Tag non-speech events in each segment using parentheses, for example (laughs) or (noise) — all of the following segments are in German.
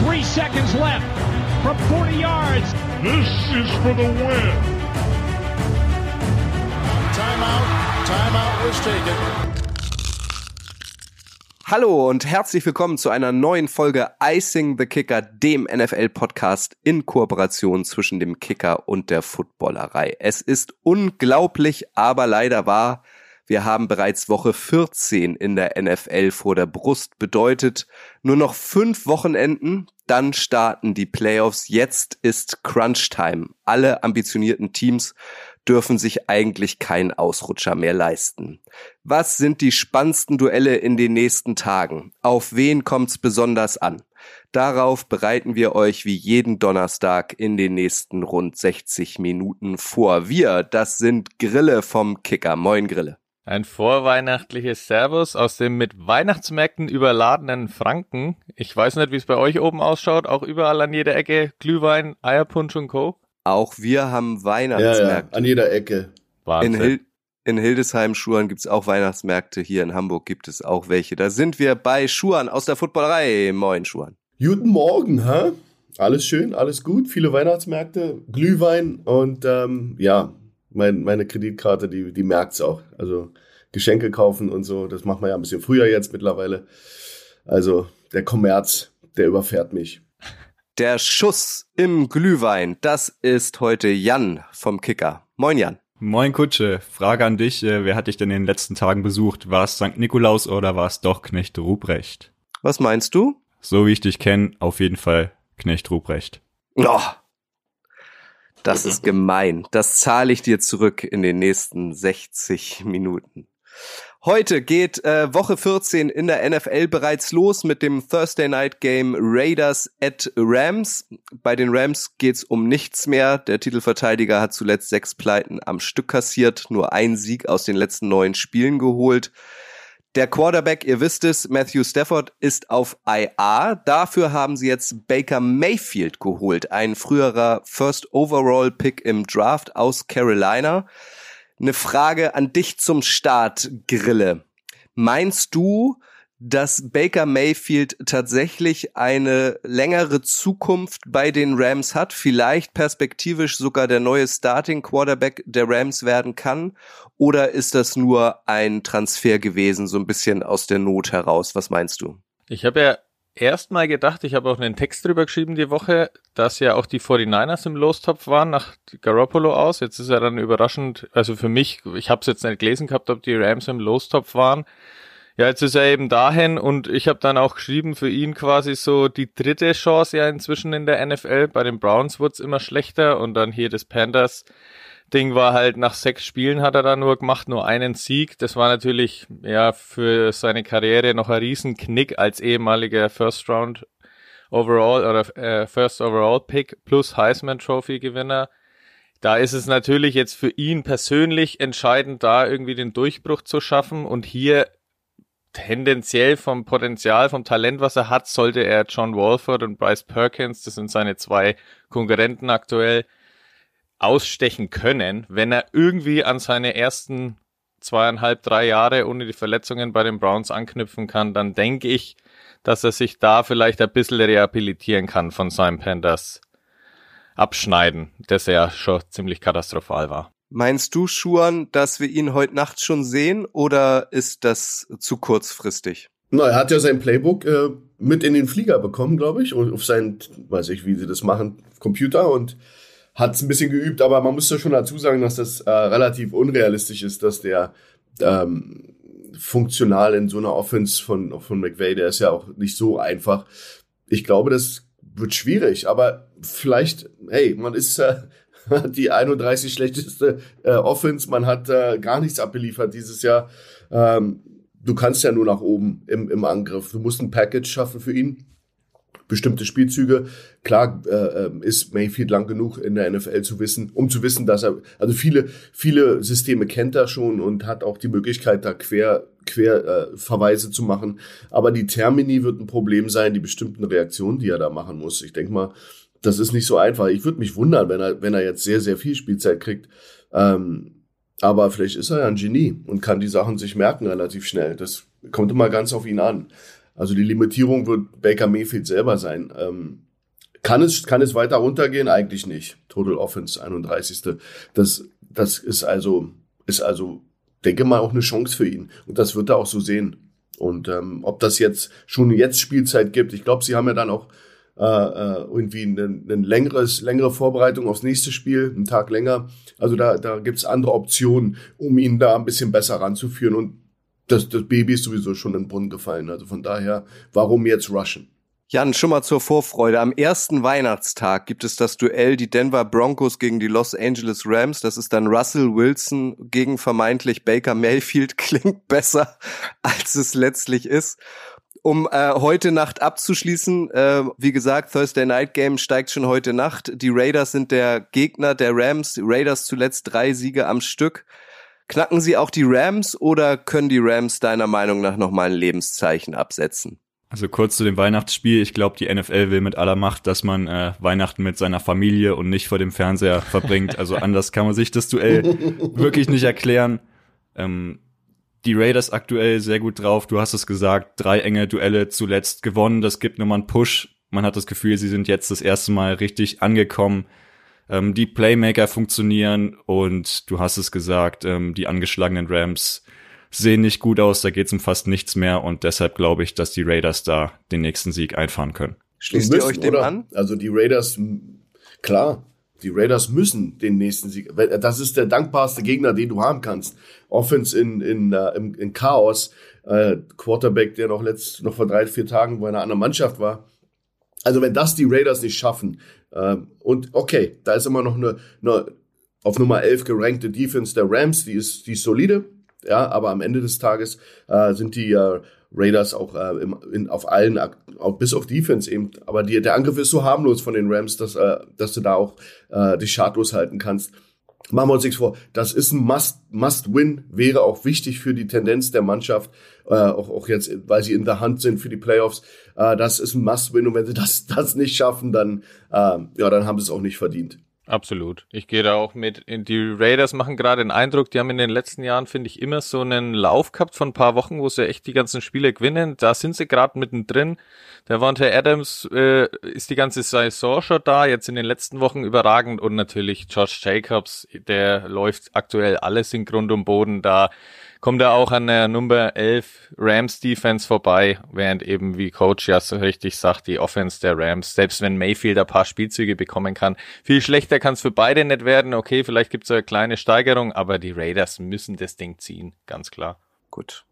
Three seconds left from 40 yards. This is for the win. Timeout. Timeout was taken. Hallo und herzlich willkommen zu einer neuen Folge Icing the Kicker, dem NFL-Podcast in Kooperation zwischen dem Kicker und der Footballerei. Es ist unglaublich, aber leider wahr. Wir haben bereits Woche 14 in der NFL vor der Brust. Bedeutet nur noch fünf Wochenenden, dann starten die Playoffs. Jetzt ist Crunch Time. Alle ambitionierten Teams dürfen sich eigentlich keinen Ausrutscher mehr leisten. Was sind die spannendsten Duelle in den nächsten Tagen? Auf wen kommt's besonders an? Darauf bereiten wir euch wie jeden Donnerstag in den nächsten rund 60 Minuten vor. Wir, das sind Grille vom Kicker. Moin Grille. Ein vorweihnachtliches Servus aus dem mit Weihnachtsmärkten überladenen Franken. Ich weiß nicht, wie es bei euch oben ausschaut. Auch überall an jeder Ecke Glühwein, Eierpunsch und Co. Auch wir haben Weihnachtsmärkte. Ja, ja, an jeder Ecke. In, Hil in Hildesheim, Schuhan gibt's auch Weihnachtsmärkte. Hier in Hamburg gibt es auch welche. Da sind wir bei Schuhan aus der Footballerei. Moin, Schuhan. Guten Morgen, hä? Alles schön, alles gut. Viele Weihnachtsmärkte, Glühwein und ähm, ja, mein, meine Kreditkarte, die, die merkt's auch. Also Geschenke kaufen und so, das macht man ja ein bisschen früher jetzt mittlerweile. Also der Kommerz, der überfährt mich. Der Schuss im Glühwein, das ist heute Jan vom Kicker. Moin Jan. Moin Kutsche, Frage an dich, äh, wer hat dich denn in den letzten Tagen besucht? War es St. Nikolaus oder war es doch Knecht Ruprecht? Was meinst du? So wie ich dich kenne, auf jeden Fall Knecht Ruprecht. Oh, das ist gemein. Das zahle ich dir zurück in den nächsten 60 Minuten. Heute geht äh, Woche 14 in der NFL bereits los mit dem Thursday Night Game Raiders at Rams. Bei den Rams geht's um nichts mehr. Der Titelverteidiger hat zuletzt sechs Pleiten am Stück kassiert, nur ein Sieg aus den letzten neun Spielen geholt. Der Quarterback, ihr wisst es, Matthew Stafford ist auf IA. Dafür haben sie jetzt Baker Mayfield geholt, ein früherer First Overall Pick im Draft aus Carolina. Eine Frage an dich zum Start, Grille. Meinst du, dass Baker Mayfield tatsächlich eine längere Zukunft bei den Rams hat, vielleicht perspektivisch sogar der neue Starting Quarterback der Rams werden kann? Oder ist das nur ein Transfer gewesen, so ein bisschen aus der Not heraus? Was meinst du? Ich habe ja erstmal gedacht, ich habe auch einen Text drüber geschrieben die Woche, dass ja auch die 49ers im Lostopf waren nach Garoppolo aus. Jetzt ist er dann überraschend, also für mich, ich habe es jetzt nicht gelesen gehabt, ob die Rams im Lostopf waren. Ja, jetzt ist er eben dahin und ich habe dann auch geschrieben, für ihn quasi so die dritte Chance ja inzwischen in der NFL. Bei den Browns wurde immer schlechter und dann hier des Panthers Ding war halt, nach sechs Spielen hat er da nur gemacht, nur einen Sieg. Das war natürlich, ja, für seine Karriere noch ein Riesenknick als ehemaliger First Round Overall oder äh, First Overall Pick plus Heisman Trophy Gewinner. Da ist es natürlich jetzt für ihn persönlich entscheidend, da irgendwie den Durchbruch zu schaffen und hier tendenziell vom Potenzial, vom Talent, was er hat, sollte er John Walford und Bryce Perkins, das sind seine zwei Konkurrenten aktuell, ausstechen können, wenn er irgendwie an seine ersten zweieinhalb, drei Jahre ohne die Verletzungen bei den Browns anknüpfen kann, dann denke ich, dass er sich da vielleicht ein bisschen rehabilitieren kann von seinem Panthers Abschneiden, das ja schon ziemlich katastrophal war. Meinst du, Schuan, dass wir ihn heute Nacht schon sehen oder ist das zu kurzfristig? Na, er hat ja sein Playbook äh, mit in den Flieger bekommen, glaube ich, auf seinen, weiß ich, wie sie das machen, Computer und hat es ein bisschen geübt, aber man muss ja schon dazu sagen, dass das äh, relativ unrealistisch ist, dass der ähm, funktional in so einer Offense von, von McVay, der ist ja auch nicht so einfach. Ich glaube, das wird schwierig, aber vielleicht, hey, man ist äh, (laughs) die 31 schlechteste äh, Offense, man hat äh, gar nichts abgeliefert dieses Jahr. Ähm, du kannst ja nur nach oben im, im Angriff. Du musst ein Package schaffen für ihn bestimmte Spielzüge. Klar äh, ähm, ist Mayfield lang genug in der NFL zu wissen, um zu wissen, dass er, also viele, viele Systeme kennt er schon und hat auch die Möglichkeit, da quer, quer äh, Verweise zu machen. Aber die Termini wird ein Problem sein, die bestimmten Reaktionen, die er da machen muss. Ich denke mal, das ist nicht so einfach. Ich würde mich wundern, wenn er, wenn er jetzt sehr, sehr viel Spielzeit kriegt. Ähm, aber vielleicht ist er ja ein Genie und kann die Sachen sich merken relativ schnell. Das kommt immer ganz auf ihn an. Also die Limitierung wird Baker Mayfield selber sein. Ähm, kann es, kann es weiter runtergehen? Eigentlich nicht. Total Offense 31. Das, das ist also, ist also, denke mal, auch eine Chance für ihn. Und das wird er auch so sehen. Und ähm, ob das jetzt schon jetzt Spielzeit gibt, ich glaube, sie haben ja dann auch äh, äh irgendwie eine, eine längeres, längere Vorbereitung aufs nächste Spiel, einen Tag länger. Also da, da gibt's andere Optionen, um ihn da ein bisschen besser ranzuführen. Und das, das Baby ist sowieso schon in den Brunnen gefallen. Also von daher, warum jetzt rushen? Jan, schon mal zur Vorfreude. Am ersten Weihnachtstag gibt es das Duell die Denver Broncos gegen die Los Angeles Rams. Das ist dann Russell Wilson gegen vermeintlich Baker Mayfield. (laughs) Klingt besser, als es letztlich ist. Um äh, heute Nacht abzuschließen, äh, wie gesagt, Thursday Night Game steigt schon heute Nacht. Die Raiders sind der Gegner der Rams. Die Raiders zuletzt drei Siege am Stück. Knacken sie auch die Rams oder können die Rams deiner Meinung nach nochmal ein Lebenszeichen absetzen? Also kurz zu dem Weihnachtsspiel. Ich glaube, die NFL will mit aller Macht, dass man äh, Weihnachten mit seiner Familie und nicht vor dem Fernseher verbringt. Also anders kann man sich das Duell (laughs) wirklich nicht erklären. Ähm, die Raiders aktuell sehr gut drauf. Du hast es gesagt, drei enge Duelle zuletzt gewonnen. Das gibt nochmal einen Push. Man hat das Gefühl, sie sind jetzt das erste Mal richtig angekommen. Ähm, die Playmaker funktionieren und du hast es gesagt, ähm, die angeschlagenen Rams sehen nicht gut aus, da geht's um fast nichts mehr und deshalb glaube ich, dass die Raiders da den nächsten Sieg einfahren können. Schließt müssen, ihr euch dem oder? an? Also die Raiders, klar, die Raiders müssen den nächsten Sieg. Das ist der dankbarste Gegner, den du haben kannst. Offense in, in, uh, in, in Chaos. Äh, Quarterback, der noch letzt, noch vor drei, vier Tagen bei einer anderen Mannschaft war. Also wenn das die Raiders nicht schaffen, äh, und okay, da ist immer noch eine, eine auf Nummer 11 gerankte Defense der Rams, die ist, die ist solide, ja, aber am Ende des Tages äh, sind die äh, Raiders auch äh, im, in, auf allen, auch bis auf Defense eben. Aber die, der Angriff ist so harmlos von den Rams, dass, äh, dass du da auch äh, dich schadlos halten kannst. Machen wir uns nichts vor. Das ist ein Must, Must Win, wäre auch wichtig für die Tendenz der Mannschaft, äh, auch, auch jetzt, weil sie in der Hand sind für die Playoffs. Äh, das ist ein Must Win und wenn sie das, (laughs) das nicht schaffen, dann, äh, ja, dann haben sie es auch nicht verdient. Absolut. Ich gehe da auch mit. Die Raiders machen gerade den Eindruck, die haben in den letzten Jahren, finde ich, immer so einen Lauf gehabt von ein paar Wochen, wo sie echt die ganzen Spiele gewinnen. Da sind sie gerade mittendrin. Der Wante Adams äh, ist die ganze Saison schon da, jetzt in den letzten Wochen überragend und natürlich Josh Jacobs, der läuft aktuell alles in Grund und Boden da kommt er auch an der Nummer 11 Rams Defense vorbei, während eben, wie Coach ja so richtig sagt, die Offense der Rams, selbst wenn Mayfield ein paar Spielzüge bekommen kann, viel schlechter kann es für beide nicht werden. Okay, vielleicht gibt es eine kleine Steigerung, aber die Raiders müssen das Ding ziehen, ganz klar. Gut.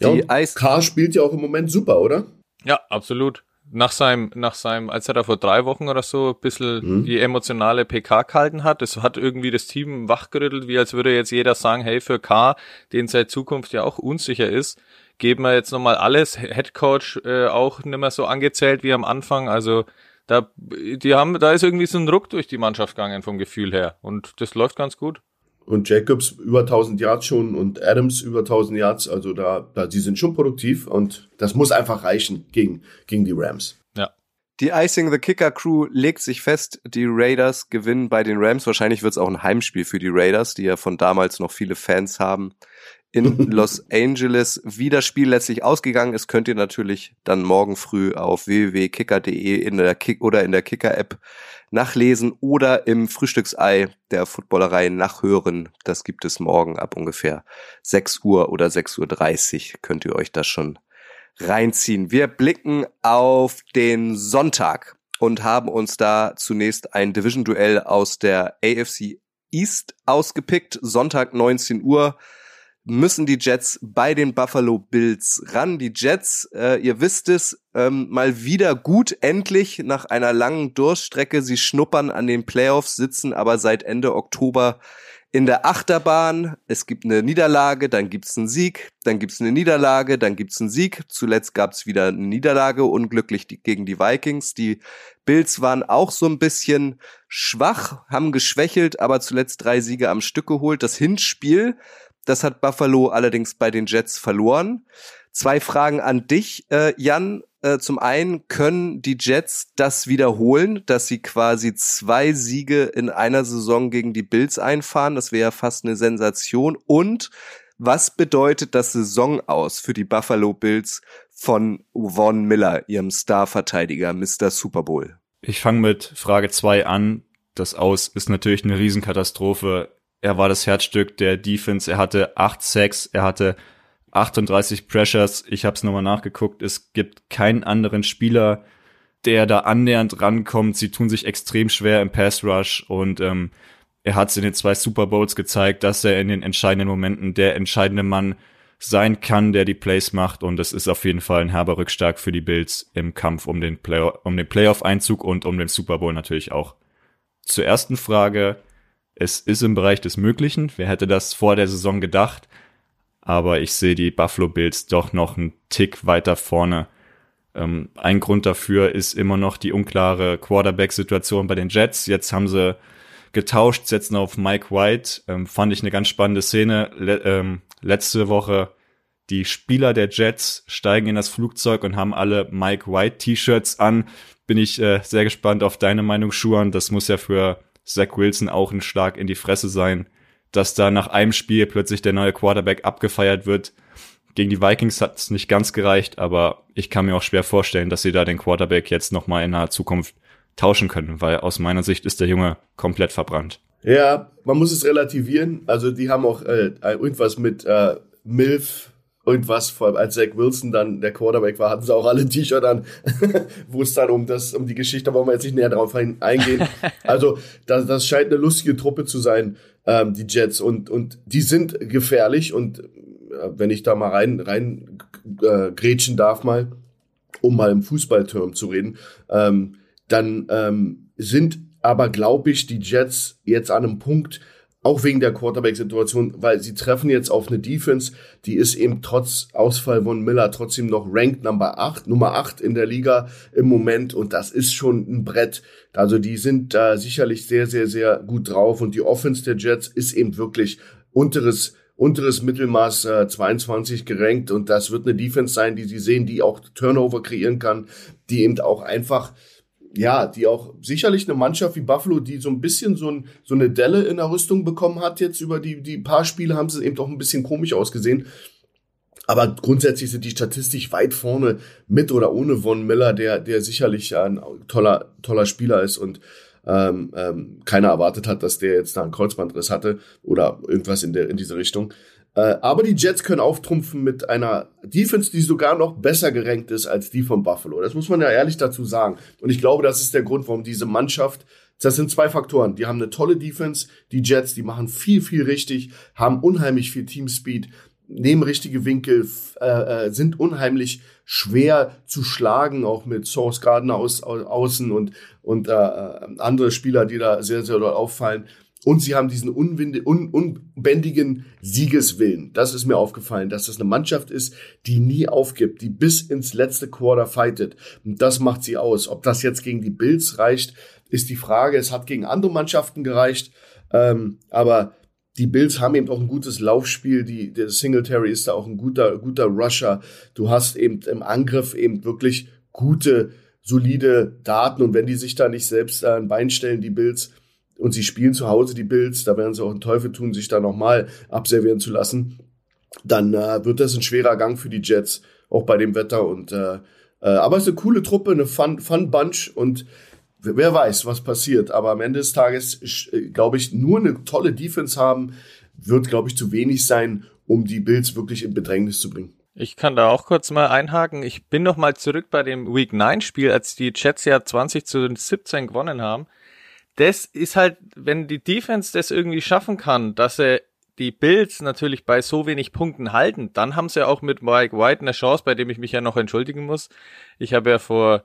Die ja, K spielt ja auch im Moment super, oder? Ja, absolut nach seinem, nach seinem, als er da vor drei Wochen oder so ein bisschen mhm. die emotionale PK gehalten hat, das hat irgendwie das Team wachgerüttelt, wie als würde jetzt jeder sagen, hey, für K, den seine Zukunft ja auch unsicher ist, geben wir jetzt nochmal alles, Headcoach äh, auch nicht mehr so angezählt wie am Anfang, also da, die haben, da ist irgendwie so ein Druck durch die Mannschaft gegangen vom Gefühl her. Und das läuft ganz gut und Jacobs über 1000 Yards schon und Adams über 1000 Yards. Also da, da, die sind schon produktiv und das muss einfach reichen gegen, gegen die Rams. Ja. Die Icing the Kicker Crew legt sich fest, die Raiders gewinnen bei den Rams. Wahrscheinlich wird es auch ein Heimspiel für die Raiders, die ja von damals noch viele Fans haben. In (laughs) Los Angeles, wie das Spiel letztlich ausgegangen ist, könnt ihr natürlich dann morgen früh auf www.kicker.de in der Kick oder in der Kicker-App nachlesen oder im Frühstücksei der Footballerei nachhören. Das gibt es morgen ab ungefähr 6 Uhr oder 6.30 Uhr könnt ihr euch das schon reinziehen. Wir blicken auf den Sonntag und haben uns da zunächst ein Division-Duell aus der AFC East ausgepickt. Sonntag 19 Uhr müssen die Jets bei den Buffalo Bills ran. Die Jets, äh, ihr wisst es, ähm, mal wieder gut endlich nach einer langen Durststrecke. Sie schnuppern an den Playoffs, sitzen aber seit Ende Oktober in der Achterbahn. Es gibt eine Niederlage, dann gibt's einen Sieg, dann gibt's eine Niederlage, dann gibt's einen Sieg. Zuletzt gab's wieder eine Niederlage, unglücklich die, gegen die Vikings. Die Bills waren auch so ein bisschen schwach, haben geschwächelt, aber zuletzt drei Siege am Stück geholt. Das Hinspiel das hat Buffalo allerdings bei den Jets verloren. Zwei Fragen an dich, äh, Jan. Äh, zum einen, können die Jets das wiederholen, dass sie quasi zwei Siege in einer Saison gegen die Bills einfahren? Das wäre ja fast eine Sensation. Und Was bedeutet das Saison aus für die Buffalo Bills von Von Miller, ihrem Starverteidiger, Mr. Super Bowl? Ich fange mit Frage zwei an. Das Aus ist natürlich eine Riesenkatastrophe. Er war das Herzstück der Defense. Er hatte acht Sacks, er hatte 38 Pressures. Ich habe es nochmal nachgeguckt. Es gibt keinen anderen Spieler, der da annähernd rankommt. Sie tun sich extrem schwer im Pass Rush und ähm, er hat es in den zwei Super Bowls gezeigt, dass er in den entscheidenden Momenten der entscheidende Mann sein kann, der die Plays macht und es ist auf jeden Fall ein herber Rückschlag für die Bills im Kampf um den, Play um den Playoff-Einzug und um den Super Bowl natürlich auch. Zur ersten Frage, es ist im Bereich des Möglichen. Wer hätte das vor der Saison gedacht? Aber ich sehe die Buffalo Bills doch noch einen Tick weiter vorne. Ähm, ein Grund dafür ist immer noch die unklare Quarterback-Situation bei den Jets. Jetzt haben sie getauscht, setzen auf Mike White. Ähm, fand ich eine ganz spannende Szene. Le ähm, letzte Woche die Spieler der Jets steigen in das Flugzeug und haben alle Mike White T-Shirts an. Bin ich äh, sehr gespannt auf deine Meinung, Schuan. Das muss ja für Zach Wilson auch ein Schlag in die Fresse sein, dass da nach einem Spiel plötzlich der neue Quarterback abgefeiert wird. Gegen die Vikings hat es nicht ganz gereicht, aber ich kann mir auch schwer vorstellen, dass sie da den Quarterback jetzt nochmal in naher Zukunft tauschen können, weil aus meiner Sicht ist der Junge komplett verbrannt. Ja, man muss es relativieren. Also die haben auch äh, irgendwas mit äh, Milf, irgendwas, vor allem als Zach Wilson dann der Quarterback war, hatten sie auch alle T-Shirt an, (laughs) wo es dann um das, um die Geschichte, da wollen wir jetzt nicht näher drauf eingehen. (laughs) Also das, das scheint eine lustige Truppe zu sein, ähm, die Jets. Und, und die sind gefährlich und äh, wenn ich da mal rein, rein äh, grätschen darf mal, um mal im Fußballturm zu reden, ähm, dann ähm, sind aber, glaube ich, die Jets jetzt an einem Punkt, auch wegen der Quarterback-Situation, weil sie treffen jetzt auf eine Defense, die ist eben trotz Ausfall von Miller trotzdem noch ranked Number 8, Nummer 8 in der Liga im Moment. Und das ist schon ein Brett. Also die sind da sicherlich sehr, sehr, sehr gut drauf. Und die Offense der Jets ist eben wirklich unteres unteres Mittelmaß äh, 22 gerankt. Und das wird eine Defense sein, die sie sehen, die auch Turnover kreieren kann, die eben auch einfach ja, die auch sicherlich eine Mannschaft wie Buffalo, die so ein bisschen so, ein, so eine Delle in der Rüstung bekommen hat jetzt über die, die paar Spiele, haben sie eben auch ein bisschen komisch ausgesehen. Aber grundsätzlich sind die statistisch weit vorne mit oder ohne Von Miller, der, der sicherlich ein toller, toller Spieler ist und ähm, ähm, keiner erwartet hat, dass der jetzt da einen Kreuzbandriss hatte oder irgendwas in, der, in diese Richtung. Äh, aber die Jets können auftrumpfen mit einer Defense, die sogar noch besser gerankt ist als die von Buffalo. Das muss man ja ehrlich dazu sagen. Und ich glaube, das ist der Grund, warum diese Mannschaft das sind zwei Faktoren. Die haben eine tolle Defense, die Jets, die machen viel, viel richtig, haben unheimlich viel Teamspeed, nehmen richtige Winkel, äh, äh, sind unheimlich schwer zu schlagen, auch mit Source Gardner aus, aus außen und, und äh, äh andere Spieler, die da sehr, sehr doll auffallen. Und sie haben diesen unwinde, un, unbändigen Siegeswillen. Das ist mir aufgefallen, dass das eine Mannschaft ist, die nie aufgibt, die bis ins letzte Quarter fightet. Und das macht sie aus. Ob das jetzt gegen die Bills reicht, ist die Frage. Es hat gegen andere Mannschaften gereicht. Ähm, aber die Bills haben eben auch ein gutes Laufspiel. Die, der Singletary ist da auch ein guter, guter Rusher. Du hast eben im Angriff eben wirklich gute, solide Daten. Und wenn die sich da nicht selbst ein Bein stellen, die Bills, und sie spielen zu Hause die Bills, da werden sie auch einen Teufel tun, sich da nochmal abservieren zu lassen, dann äh, wird das ein schwerer Gang für die Jets, auch bei dem Wetter. Und äh, äh, aber es ist eine coole Truppe, eine Fun, Fun Bunch und wer weiß, was passiert. Aber am Ende des Tages, äh, glaube ich, nur eine tolle Defense haben, wird, glaube ich, zu wenig sein, um die Bills wirklich in Bedrängnis zu bringen. Ich kann da auch kurz mal einhaken. Ich bin noch mal zurück bei dem Week 9 Spiel, als die Jets ja 20 zu 17 gewonnen haben das ist halt, wenn die Defense das irgendwie schaffen kann, dass sie die Bills natürlich bei so wenig Punkten halten, dann haben sie auch mit Mike White eine Chance, bei dem ich mich ja noch entschuldigen muss. Ich habe ja vor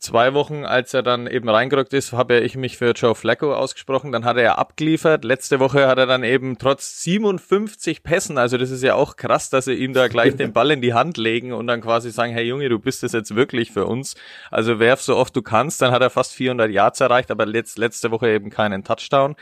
zwei Wochen, als er dann eben reingerückt ist, habe ich mich für Joe Flacco ausgesprochen. Dann hat er ja abgeliefert. Letzte Woche hat er dann eben trotz 57 Pässen, also das ist ja auch krass, dass sie ihm da gleich den Ball in die Hand legen und dann quasi sagen, hey Junge, du bist es jetzt wirklich für uns. Also werf so oft du kannst. Dann hat er fast 400 Yards erreicht, aber letzt, letzte Woche eben keinen Touchdown.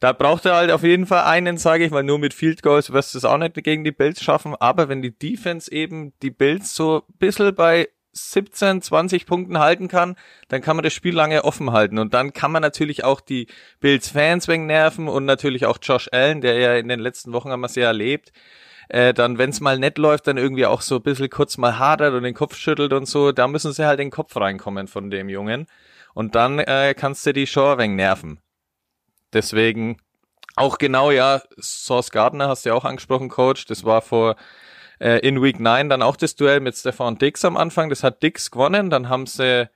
Da braucht er halt auf jeden Fall einen, sage ich, weil nur mit Field Goals wirst du es auch nicht gegen die Bills schaffen. Aber wenn die Defense eben die Bills so ein bisschen bei 17, 20 Punkten halten kann, dann kann man das Spiel lange offen halten. Und dann kann man natürlich auch die Bills-Fans wegen nerven und natürlich auch Josh Allen, der ja in den letzten Wochen haben wir sehr erlebt. äh, dann, wenn es mal nett läuft, dann irgendwie auch so ein bisschen kurz mal hadert und den Kopf schüttelt und so, da müssen sie halt den Kopf reinkommen von dem Jungen. Und dann äh, kannst du die Show ein wenig nerven. Deswegen auch genau, ja, Source Gardner hast du ja auch angesprochen, Coach. Das war vor äh, in Week 9 dann auch das Duell mit Stefan Dix am Anfang. Das hat Dix gewonnen. Dann haben sie,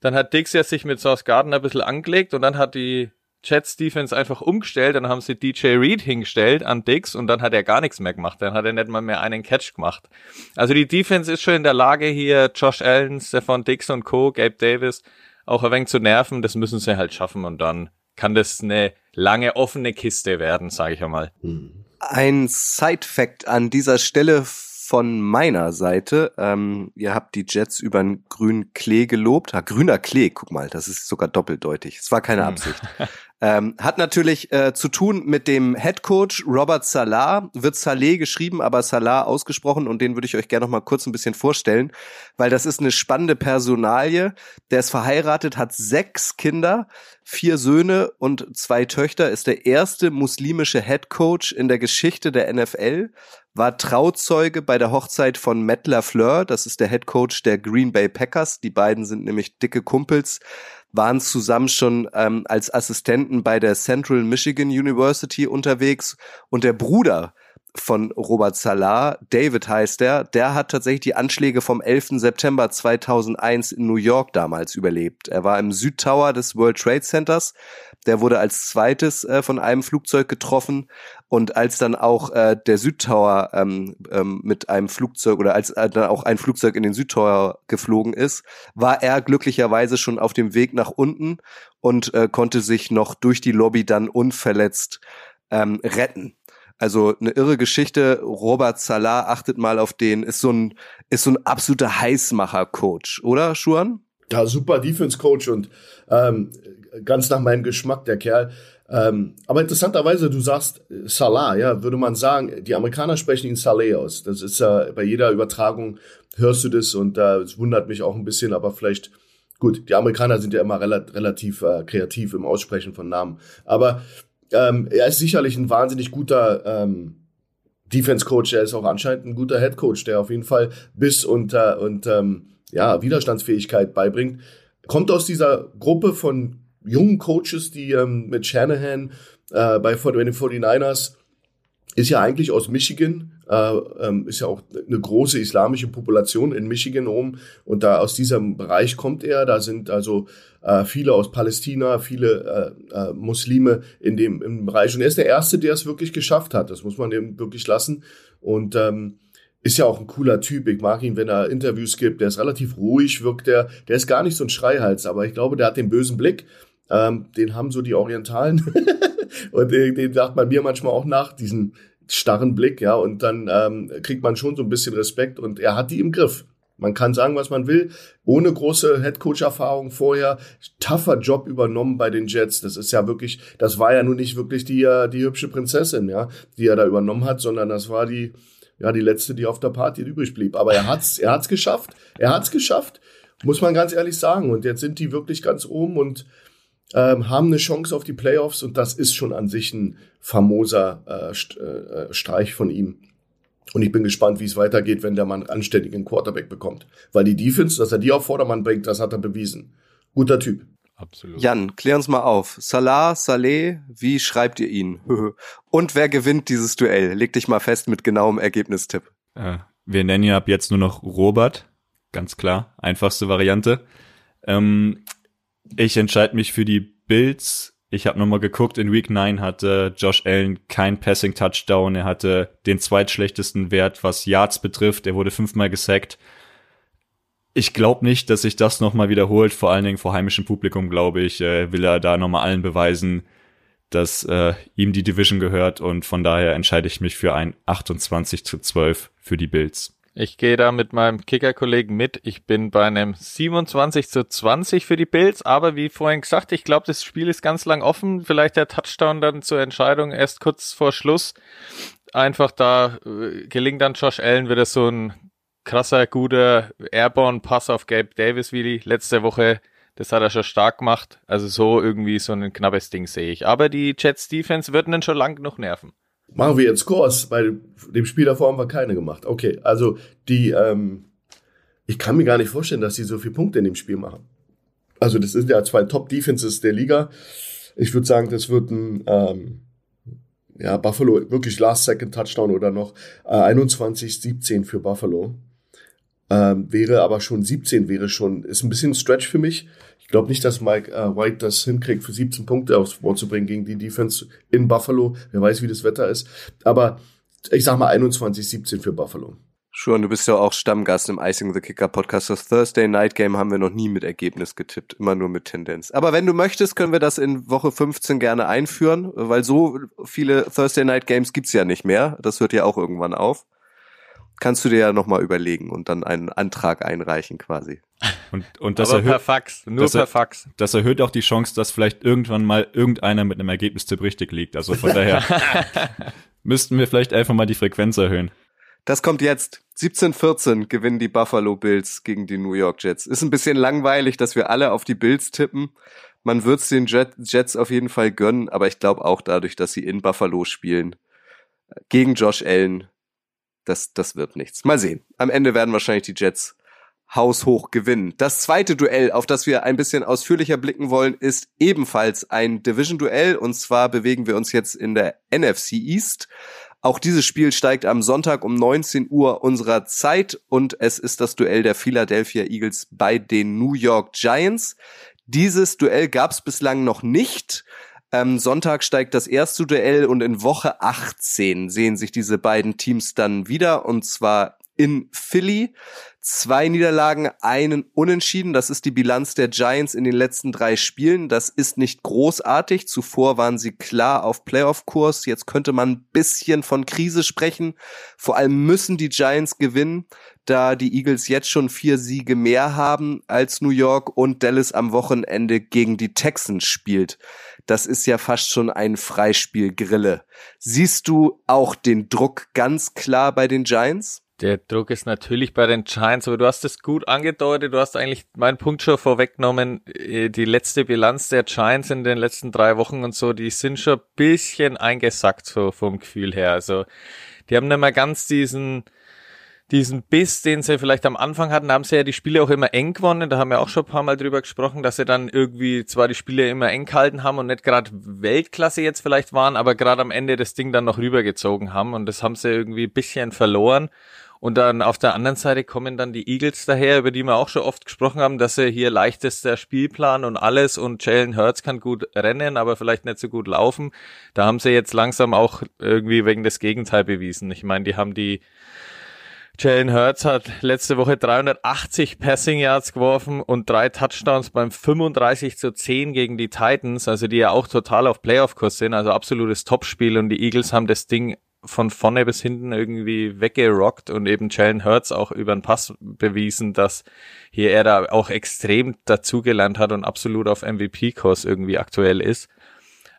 dann hat Dix ja sich mit Source Gardner ein bisschen angelegt und dann hat die Jets Defense einfach umgestellt, dann haben sie DJ Reed hingestellt an Dix und dann hat er gar nichts mehr gemacht. Dann hat er nicht mal mehr einen Catch gemacht. Also die Defense ist schon in der Lage hier Josh Allen, Stefan Dix und Co., Gabe Davis auch ein wenig zu nerven. Das müssen sie halt schaffen und dann kann das eine lange offene Kiste werden, sage ich einmal. Ein Side-Fact an dieser Stelle von meiner Seite. Ähm, ihr habt die Jets über einen grünen Klee gelobt. Ha, grüner Klee, guck mal, das ist sogar doppeldeutig. Es war keine Absicht. (laughs) Ähm, hat natürlich äh, zu tun mit dem Head Coach Robert Salah, wird Saleh geschrieben, aber Salah ausgesprochen und den würde ich euch gerne noch mal kurz ein bisschen vorstellen, weil das ist eine spannende Personalie. Der ist verheiratet, hat sechs Kinder, vier Söhne und zwei Töchter, ist der erste muslimische Head Coach in der Geschichte der NFL, war Trauzeuge bei der Hochzeit von Matt LaFleur, das ist der Head Coach der Green Bay Packers. Die beiden sind nämlich dicke Kumpels waren zusammen schon ähm, als Assistenten bei der Central Michigan University unterwegs. Und der Bruder von Robert Salah, David heißt er, der hat tatsächlich die Anschläge vom 11. September 2001 in New York damals überlebt. Er war im Südtower des World Trade Centers. Der wurde als zweites äh, von einem Flugzeug getroffen und als dann auch äh, der Südtower ähm, ähm, mit einem Flugzeug oder als äh, dann auch ein Flugzeug in den Südtower geflogen ist, war er glücklicherweise schon auf dem Weg nach unten und äh, konnte sich noch durch die Lobby dann unverletzt ähm, retten. Also eine irre Geschichte. Robert Salah, achtet mal auf den, ist so ein, ist so ein absoluter Heißmacher-Coach, oder, Schuan? Ja, super Defense-Coach und ähm, ganz nach meinem Geschmack, der Kerl. Ähm, aber interessanterweise, du sagst Salah, ja, würde man sagen, die Amerikaner sprechen ihn Saleh aus. Das ist ja äh, bei jeder Übertragung hörst du das und äh, es wundert mich auch ein bisschen, aber vielleicht, gut, die Amerikaner sind ja immer rel relativ äh, kreativ im Aussprechen von Namen. Aber ähm, er ist sicherlich ein wahnsinnig guter ähm, Defense-Coach. Er ist auch anscheinend ein guter Head-Coach, der auf jeden Fall Biss und, äh, und ähm, ja, Widerstandsfähigkeit beibringt. Kommt aus dieser Gruppe von jungen Coaches, die ähm, mit Shanahan äh, bei, den 49ers ist ja eigentlich aus Michigan, äh, ähm, ist ja auch eine große islamische Population in Michigan oben und da aus diesem Bereich kommt er. Da sind also äh, viele aus Palästina, viele äh, äh, Muslime in dem im Bereich und er ist der erste, der es wirklich geschafft hat. Das muss man dem wirklich lassen und ähm, ist ja auch ein cooler Typ. Ich mag ihn, wenn er Interviews gibt. Der ist relativ ruhig, wirkt der. Der ist gar nicht so ein Schreihals, aber ich glaube, der hat den bösen Blick. Ähm, den haben so die Orientalen. (laughs) und den, den sagt man mir manchmal auch nach, diesen starren Blick, ja. Und dann ähm, kriegt man schon so ein bisschen Respekt und er hat die im Griff. Man kann sagen, was man will. Ohne große Headcoach-Erfahrung vorher, tougher Job übernommen bei den Jets. Das ist ja wirklich, das war ja nun nicht wirklich die, äh, die hübsche Prinzessin, ja, die er da übernommen hat, sondern das war die, ja, die letzte, die auf der Party übrig blieb. Aber er hat's, er hat's geschafft. Er hat's geschafft, muss man ganz ehrlich sagen. Und jetzt sind die wirklich ganz oben und ähm, haben eine Chance auf die Playoffs und das ist schon an sich ein famoser äh, äh, Streich von ihm. Und ich bin gespannt, wie es weitergeht, wenn der Mann anständigen Quarterback bekommt. Weil die Defense, dass er die auf Vordermann bringt, das hat er bewiesen. Guter Typ. Absolut. Jan, klär uns mal auf. Salah, Saleh, wie schreibt ihr ihn? (laughs) Und wer gewinnt dieses Duell? Leg dich mal fest mit genauem Ergebnistipp. Äh, wir nennen ja ab jetzt nur noch Robert. Ganz klar. Einfachste Variante. Ähm, ich entscheide mich für die Bills. Ich habe nochmal geguckt, in Week 9 hatte Josh Allen kein Passing Touchdown. Er hatte den zweitschlechtesten Wert, was Yards betrifft. Er wurde fünfmal gesackt. Ich glaube nicht, dass sich das nochmal wiederholt. Vor allen Dingen vor heimischem Publikum, glaube ich, äh, will er da nochmal allen beweisen, dass äh, ihm die Division gehört. Und von daher entscheide ich mich für ein 28 zu 12 für die Bills. Ich gehe da mit meinem Kicker-Kollegen mit. Ich bin bei einem 27 zu 20 für die Bills, aber wie vorhin gesagt, ich glaube, das Spiel ist ganz lang offen. Vielleicht der Touchdown dann zur Entscheidung erst kurz vor Schluss. Einfach da äh, gelingt dann Josh Allen wieder so ein krasser, guter Airborne-Pass auf Gabe Davis wie die letzte Woche. Das hat er schon stark gemacht. Also so irgendwie so ein knappes Ding sehe ich. Aber die Jets Defense würden dann schon lang genug nerven. Machen wir jetzt Kurs. Bei dem Spiel davor haben wir keine gemacht. Okay, also die, ähm, ich kann mir gar nicht vorstellen, dass sie so viele Punkte in dem Spiel machen. Also das sind ja zwei Top-Defenses der Liga. Ich würde sagen, das wird ein ähm, ja, Buffalo wirklich Last-Second-Touchdown oder noch äh, 21-17 für Buffalo. Ähm, wäre aber schon 17, wäre schon, ist ein bisschen Stretch für mich. Ich glaube nicht, dass Mike äh, White das hinkriegt, für 17 Punkte aufs Board zu bringen gegen die Defense in Buffalo. Wer weiß, wie das Wetter ist. Aber ich sag mal 21-17 für Buffalo. Schon, du bist ja auch Stammgast im Icing the Kicker Podcast. Das Thursday Night Game haben wir noch nie mit Ergebnis getippt, immer nur mit Tendenz. Aber wenn du möchtest, können wir das in Woche 15 gerne einführen, weil so viele Thursday Night Games gibt's ja nicht mehr. Das hört ja auch irgendwann auf. Kannst du dir ja nochmal überlegen und dann einen Antrag einreichen quasi. Und, und das Aber erhöht, per Fax, nur das per er- Fax. das erhöht auch die Chance, dass vielleicht irgendwann mal irgendeiner mit einem Ergebnistipp richtig liegt. Also von daher (laughs) müssten wir vielleicht einfach mal die Frequenz erhöhen. Das kommt jetzt. 17-14 gewinnen die Buffalo Bills gegen die New York Jets. Ist ein bisschen langweilig, dass wir alle auf die Bills tippen. Man wird's den Jet Jets auf jeden Fall gönnen, aber ich glaube auch dadurch, dass sie in Buffalo spielen, gegen Josh Allen, das, das wird nichts. Mal sehen. Am Ende werden wahrscheinlich die Jets haushoch gewinnen. Das zweite Duell, auf das wir ein bisschen ausführlicher blicken wollen, ist ebenfalls ein Division-Duell und zwar bewegen wir uns jetzt in der NFC East. Auch dieses Spiel steigt am Sonntag um 19 Uhr unserer Zeit und es ist das Duell der Philadelphia Eagles bei den New York Giants. Dieses Duell gab es bislang noch nicht. Ähm, Sonntag steigt das erste Duell und in Woche 18 sehen sich diese beiden Teams dann wieder und zwar in Philly. Zwei Niederlagen, einen Unentschieden. Das ist die Bilanz der Giants in den letzten drei Spielen. Das ist nicht großartig. Zuvor waren sie klar auf Playoff-Kurs. Jetzt könnte man ein bisschen von Krise sprechen. Vor allem müssen die Giants gewinnen, da die Eagles jetzt schon vier Siege mehr haben als New York und Dallas am Wochenende gegen die Texans spielt. Das ist ja fast schon ein Freispiel-Grille. Siehst du auch den Druck ganz klar bei den Giants? Der Druck ist natürlich bei den Giants, aber du hast es gut angedeutet. Du hast eigentlich meinen Punkt schon vorweggenommen. Äh, Die letzte Bilanz der Giants in den letzten drei Wochen und so, die sind schon ein bisschen eingesackt, so vom Gefühl her. Also, die haben nicht mehr ganz diesen, diesen Biss, den sie vielleicht am Anfang hatten, da haben sie ja die Spiele auch immer eng gewonnen. Da haben wir auch schon ein paar Mal drüber gesprochen, dass sie dann irgendwie zwar die Spiele immer eng gehalten haben und nicht gerade Weltklasse jetzt vielleicht waren, aber gerade am Ende das Ding dann noch rübergezogen haben und das haben sie irgendwie ein bisschen verloren. Und dann auf der anderen Seite kommen dann die Eagles daher, über die wir auch schon oft gesprochen haben, dass sie hier leichtester Spielplan und alles und Jalen Hurts kann gut rennen, aber vielleicht nicht so gut laufen. Da haben sie jetzt langsam auch irgendwie wegen des Gegenteil bewiesen. Ich meine, die haben die Jalen Hurts hat letzte Woche 380 Passing Yards geworfen und drei Touchdowns beim 35 zu 10 gegen die Titans, also die ja auch total auf Playoff-Kurs sind, also absolutes Topspiel und die Eagles haben das Ding von vorne bis hinten irgendwie weggerockt und eben Jalen Hurts auch über den Pass bewiesen, dass hier er da auch extrem dazugelernt hat und absolut auf MVP-Kurs irgendwie aktuell ist.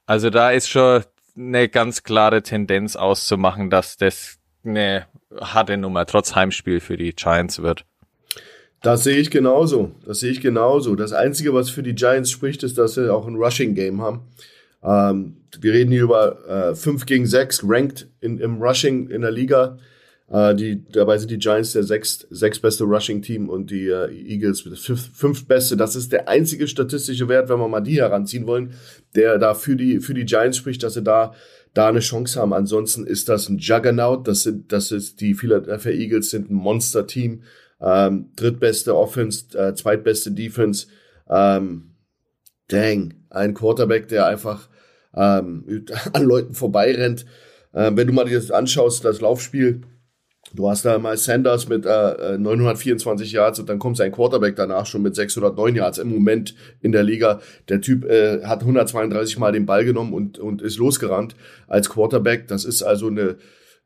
Also da ist schon eine ganz klare Tendenz auszumachen, dass das eine harte Nummer trotz Heimspiel für die Giants wird. Das sehe ich genauso. Das sehe ich genauso. Das Einzige, was für die Giants spricht, ist, dass sie auch ein Rushing-Game haben. Ähm, wir reden hier über äh, 5 gegen 6, ranked in, im Rushing in der Liga. Äh, die, dabei sind die Giants der sechst, sechs beste Rushing-Team und die äh, Eagles das fünf, fünf beste. Das ist der einzige statistische Wert, wenn wir mal die heranziehen wollen, der da für die, für die Giants spricht, dass sie da da eine Chance haben. Ansonsten ist das ein Juggernaut. Das sind, das ist die Philadelphia Eagles sind ein Monster-Team. Ähm, drittbeste Offense, äh, zweitbeste Defense. Ähm, dang, ein Quarterback, der einfach ähm, (laughs) an Leuten vorbeirennt. Ähm, wenn du mal dir das anschaust, das Laufspiel, du hast da mal Sanders mit äh, 924 Yards und dann kommt sein Quarterback danach schon mit 609 Yards im Moment in der Liga. Der Typ äh, hat 132 Mal den Ball genommen und, und ist losgerannt als Quarterback. Das ist also eine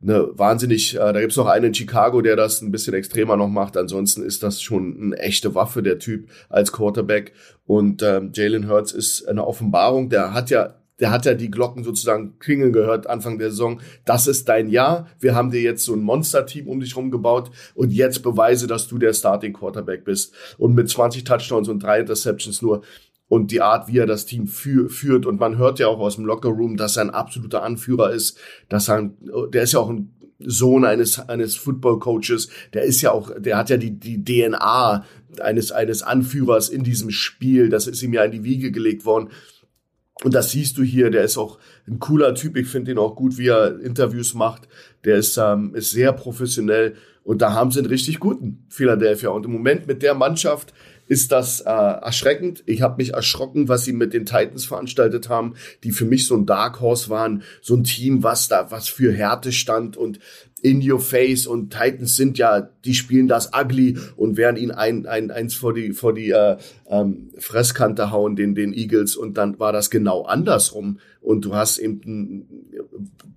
eine wahnsinnig, äh, da gibt's noch einen in Chicago, der das ein bisschen extremer noch macht. Ansonsten ist das schon eine echte Waffe, der Typ als Quarterback. Und ähm, Jalen Hurts ist eine Offenbarung. Der hat ja der hat ja die Glocken sozusagen klingeln gehört Anfang der Saison. Das ist dein Jahr. Wir haben dir jetzt so ein Monster-Team um dich rum gebaut und jetzt beweise, dass du der Starting Quarterback bist. Und mit 20 Touchdowns und drei Interceptions nur und die Art, wie er das Team für, führt. Und man hört ja auch aus dem Lockerroom, dass er ein absoluter Anführer ist, dass er, der ist ja auch ein Sohn eines, eines Football Coaches, der ist ja auch, der hat ja die, die DNA eines, eines Anführers in diesem Spiel. Das ist ihm ja in die Wiege gelegt worden. Und das siehst du hier, der ist auch ein cooler Typ. Ich finde ihn auch gut, wie er Interviews macht. Der ist, ähm, ist sehr professionell. Und da haben sie einen richtig guten Philadelphia. Und im Moment mit der Mannschaft ist das äh, erschreckend. Ich habe mich erschrocken, was sie mit den Titans veranstaltet haben, die für mich so ein Dark Horse waren, so ein Team, was da was für Härte stand und in your face und Titans sind ja, die spielen das ugly und werden ihn ein, ein eins vor die vor die äh, ähm, Fresskante hauen den den Eagles und dann war das genau andersrum und du hast eben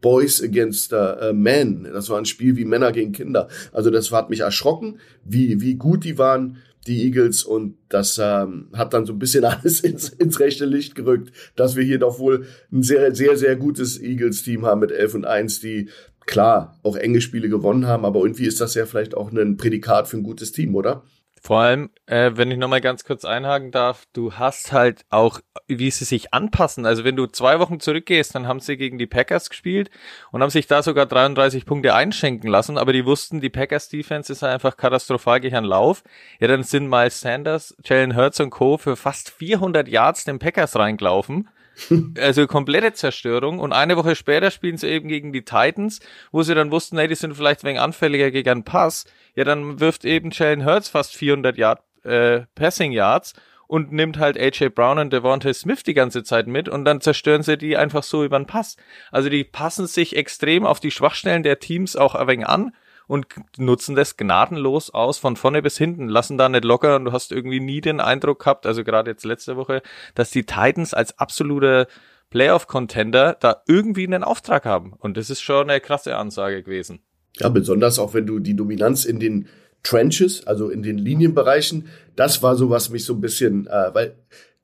Boys against uh, Men. Das war ein Spiel wie Männer gegen Kinder. Also das hat mich erschrocken, wie wie gut die waren die Eagles und das ähm, hat dann so ein bisschen (laughs) alles ins, ins rechte Licht gerückt, dass wir hier doch wohl ein sehr, sehr, sehr gutes Eagles-Team haben mit 11 und 1, die klar auch enge Spiele gewonnen haben, aber irgendwie ist das ja vielleicht auch ein Prädikat für ein gutes Team, oder? Vor allem, äh, wenn ich nochmal ganz kurz einhaken darf, du hast halt auch, wie sie sich anpassen. Also wenn du zwei Wochen zurückgehst, dann haben sie gegen die Packers gespielt und haben sich da sogar 33 Punkte einschenken lassen, aber die wussten, die Packers Defense ist einfach katastrophal gegen Lauf. Ja, dann sind Miles Sanders, Jalen Hurts und Co. für fast 400 Yards den Packers reingelaufen. (laughs) Also komplette Zerstörung. Und eine Woche später spielen sie eben gegen die Titans, wo sie dann wussten, hey, die sind vielleicht wenig anfälliger gegen einen Pass. Ja, dann wirft eben Jalen Hurts fast 400 Yard, äh, Passing Yards und nimmt halt AJ Brown und Devontae Smith die ganze Zeit mit und dann zerstören sie die einfach so über den Pass. Also die passen sich extrem auf die Schwachstellen der Teams auch ein wenig an und nutzen das gnadenlos aus von vorne bis hinten, lassen da nicht locker und du hast irgendwie nie den Eindruck gehabt, also gerade jetzt letzte Woche, dass die Titans als absolute Playoff-Contender da irgendwie einen Auftrag haben. Und das ist schon eine krasse Ansage gewesen. Ja, besonders auch wenn du die Dominanz in den Trenches, also in den Linienbereichen, das war so, was mich so ein bisschen, äh, weil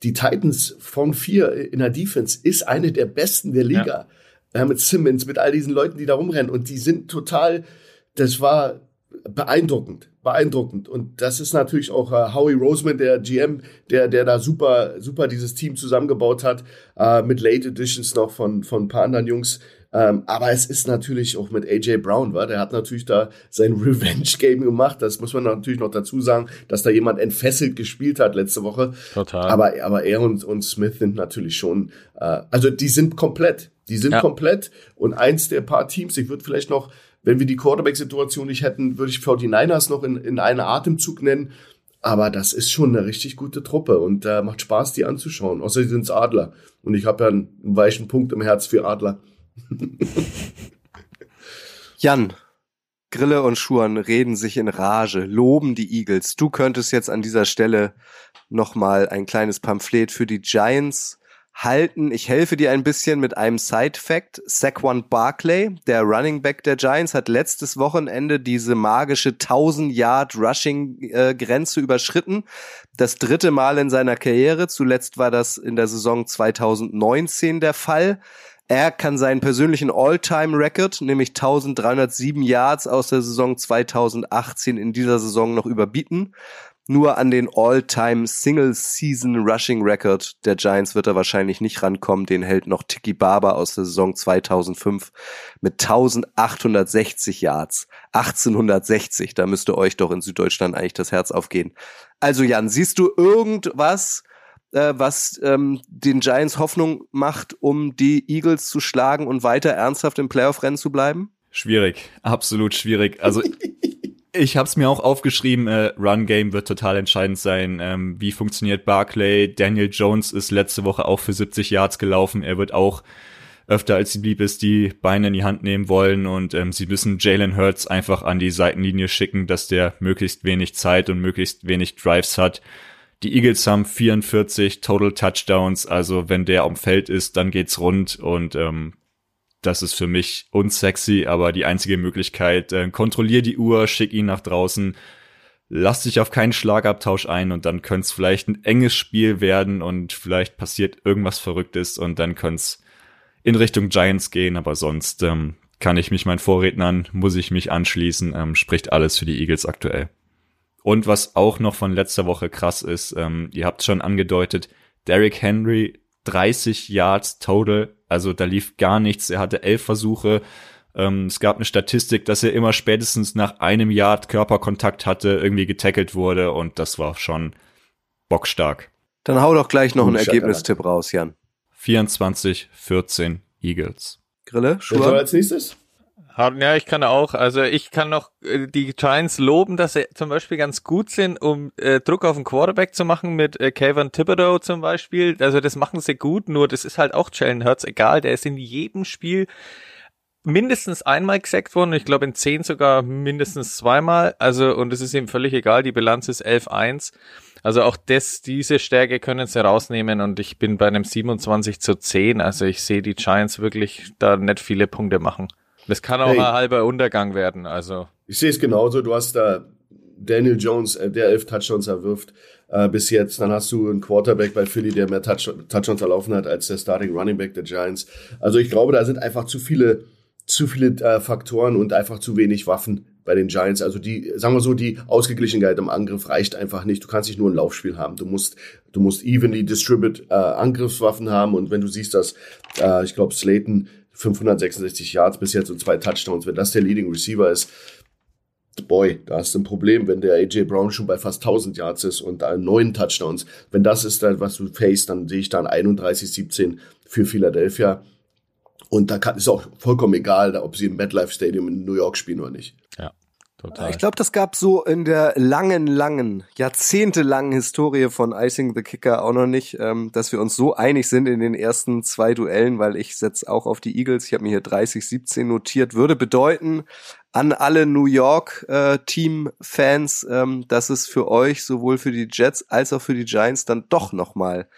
die Titans von vier in der Defense ist eine der besten der Liga. Ja. Äh, mit Simmons, mit all diesen Leuten, die da rumrennen und die sind total das war beeindruckend, beeindruckend. Und das ist natürlich auch äh, Howie Roseman, der GM, der, der da super, super dieses Team zusammengebaut hat, äh, mit Late Editions noch von, von ein paar anderen Jungs. Ähm, aber es ist natürlich auch mit AJ Brown, war. Der hat natürlich da sein (laughs) Revenge-Game gemacht. Das muss man natürlich noch dazu sagen, dass da jemand entfesselt gespielt hat letzte Woche. Total. Aber, aber er und, und Smith sind natürlich schon, äh, also die sind komplett. Die sind ja. komplett. Und eins der paar Teams, ich würde vielleicht noch wenn wir die Quarterback-Situation nicht hätten, würde ich 49ers noch in, in einen Atemzug nennen. Aber das ist schon eine richtig gute Truppe und äh, macht Spaß, die anzuschauen. Außerdem sind es Adler. Und ich habe ja einen, einen weichen Punkt im Herz für Adler. (laughs) Jan, Grille und Schuhan reden sich in Rage, loben die Eagles. Du könntest jetzt an dieser Stelle nochmal ein kleines Pamphlet für die Giants halten. Ich helfe dir ein bisschen mit einem Side-Fact. Saquon Barclay, der Running Back der Giants, hat letztes Wochenende diese magische 1000 Yard Rushing äh, Grenze überschritten. Das dritte Mal in seiner Karriere. Zuletzt war das in der Saison 2019 der Fall. Er kann seinen persönlichen All-Time-Record, nämlich 1307 Yards aus der Saison 2018 in dieser Saison noch überbieten. Nur an den All-Time Single-Season Rushing Record der Giants wird er wahrscheinlich nicht rankommen. Den hält noch Tiki Barber aus der Saison 2005 mit 1860 Yards. 1860, da müsste euch doch in Süddeutschland eigentlich das Herz aufgehen. Also Jan, siehst du irgendwas, äh, was ähm, den Giants Hoffnung macht, um die Eagles zu schlagen und weiter ernsthaft im Playoff-Rennen zu bleiben? Schwierig, absolut schwierig. Also (laughs) Ich habe es mir auch aufgeschrieben, äh, Run Game wird total entscheidend sein. Ähm, wie funktioniert Barclay? Daniel Jones ist letzte Woche auch für 70 Yards gelaufen. Er wird auch öfter als sie blieb ist, die Beine in die Hand nehmen wollen und ähm, sie müssen Jalen Hurts einfach an die Seitenlinie schicken, dass der möglichst wenig Zeit und möglichst wenig Drives hat. Die Eagles haben 44 Total Touchdowns, also wenn der am Feld ist, dann geht's rund und ähm, das ist für mich unsexy, aber die einzige Möglichkeit, äh, kontrollier die Uhr, schick ihn nach draußen, lass dich auf keinen Schlagabtausch ein und dann könnte es vielleicht ein enges Spiel werden und vielleicht passiert irgendwas Verrücktes und dann könnte es in Richtung Giants gehen, aber sonst ähm, kann ich mich meinen Vorrednern, muss ich mich anschließen, ähm, spricht alles für die Eagles aktuell. Und was auch noch von letzter Woche krass ist, ähm, ihr habt schon angedeutet, Derrick Henry 30 Yards total, also da lief gar nichts. Er hatte elf Versuche. Ähm, es gab eine Statistik, dass er immer spätestens nach einem Yard Körperkontakt hatte, irgendwie getackelt wurde und das war schon bockstark. Dann hau doch gleich noch einen Ergebnistipp raus, Jan. 24, 14 Eagles. Grille, Schuhe? als nächstes? Ja, ich kann auch. Also ich kann noch äh, die Giants loben, dass sie zum Beispiel ganz gut sind, um äh, Druck auf den Quarterback zu machen mit äh, Kevin Thibodeau zum Beispiel. Also das machen sie gut, nur das ist halt auch Jalen Hurts egal. Der ist in jedem Spiel mindestens einmal gesackt worden. Ich glaube in zehn sogar mindestens zweimal. Also und es ist ihm völlig egal. Die Bilanz ist 11-1. Also auch das, diese Stärke können sie rausnehmen und ich bin bei einem 27 zu 10. Also ich sehe die Giants wirklich da nicht viele Punkte machen. Das kann auch Hey. ein halber Untergang werden. Also Ich sehe es genauso. Du hast da Daniel Jones, äh, der elf Touchdowns erwirft äh, bis jetzt. Dann hast du einen Quarterback bei Philly, der mehr Touch Touchdowns erlaufen hat als der Starting Running Back der Giants. Also ich glaube, da sind einfach zu viele, zu viele äh, Faktoren und einfach zu wenig Waffen bei den Giants. Also die, sagen wir so, die Ausgeglichenheit im Angriff reicht einfach nicht. Du kannst nicht nur ein Laufspiel haben. Du musst, du musst evenly distribute äh, Angriffswaffen haben. Und wenn du siehst, dass, äh, ich glaube, Slayton 566 Yards bis jetzt und zwei Touchdowns, wenn das der Leading Receiver ist, boy, da hast du ein Problem, wenn der AJ Brown schon bei fast 1000 Yards ist und neun Touchdowns. Wenn das ist was du face, dann sehe ich dann 31-17 für Philadelphia. Und da kann, ist auch vollkommen egal, ob sie im MetLife Stadium in New York spielen oder nicht. Total. Ich glaube, das gab so in der langen, langen, jahrzehntelangen Historie von Icing the Kicker auch noch nicht, ähm, dass wir uns so einig sind in den ersten zwei Duellen, weil ich setze auch auf die Eagles. Ich habe mir hier 30-17 notiert. Würde bedeuten, an alle New York äh, ähm, dass es für euch sowohl für die Jets als auch für die Giants dann doch noch mal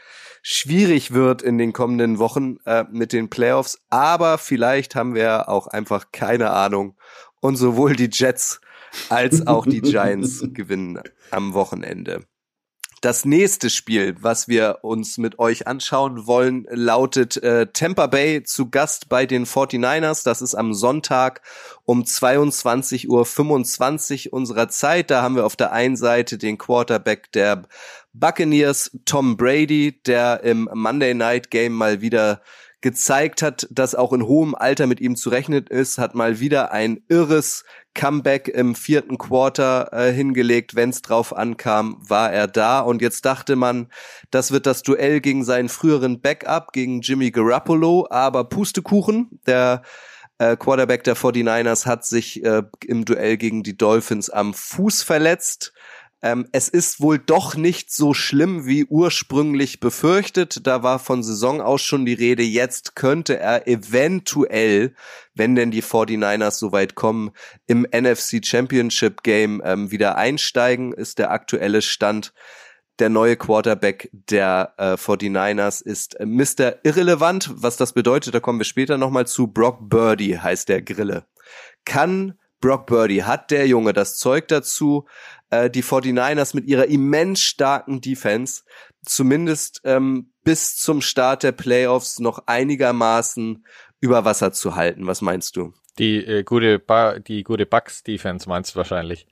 schwierig wird in den kommenden Wochen äh, mit den Playoffs. Aber vielleicht haben wir auch einfach keine Ahnung und sowohl die Jets als auch die Giants gewinnen am Wochenende. Das nächste Spiel, was wir uns mit euch anschauen wollen, lautet äh, Tampa Bay zu Gast bei den 49ers. Das ist am Sonntag um 22.25 Uhr unserer Zeit. Da haben wir auf der einen Seite den Quarterback der Buccaneers, Tom Brady, der im Monday Night Game mal wieder gezeigt hat, dass auch in hohem Alter mit ihm zu rechnen ist, hat mal wieder ein irres Comeback im vierten Quarter äh, hingelegt. Wenn es drauf ankam, war er da. Und jetzt dachte man, das wird das Duell gegen seinen früheren Backup, gegen Jimmy Garoppolo. Aber Pustekuchen, der äh, Quarterback der 49ers hat sich äh, im Duell gegen die Dolphins am Fuß verletzt. Ähm, es ist wohl doch nicht so schlimm wie ursprünglich befürchtet. Da war von Saison aus schon die Rede. Jetzt könnte er eventuell, wenn denn die 49ers so weit kommen, im NFC Championship Game ähm, wieder einsteigen, ist der aktuelle Stand. Der neue Quarterback der äh, 49ers ist äh, Mr. Irrelevant. Was das bedeutet, da kommen wir später nochmal zu. Brock Birdie heißt der Grille. Kann Brock Birdie, hat der Junge das Zeug dazu, äh, die 49ers mit ihrer immens starken Defense zumindest ähm, bis zum Start der Playoffs noch einigermaßen über Wasser zu halten. Was meinst du? Die äh, gute ba die gute Bucks Defense meinst du wahrscheinlich.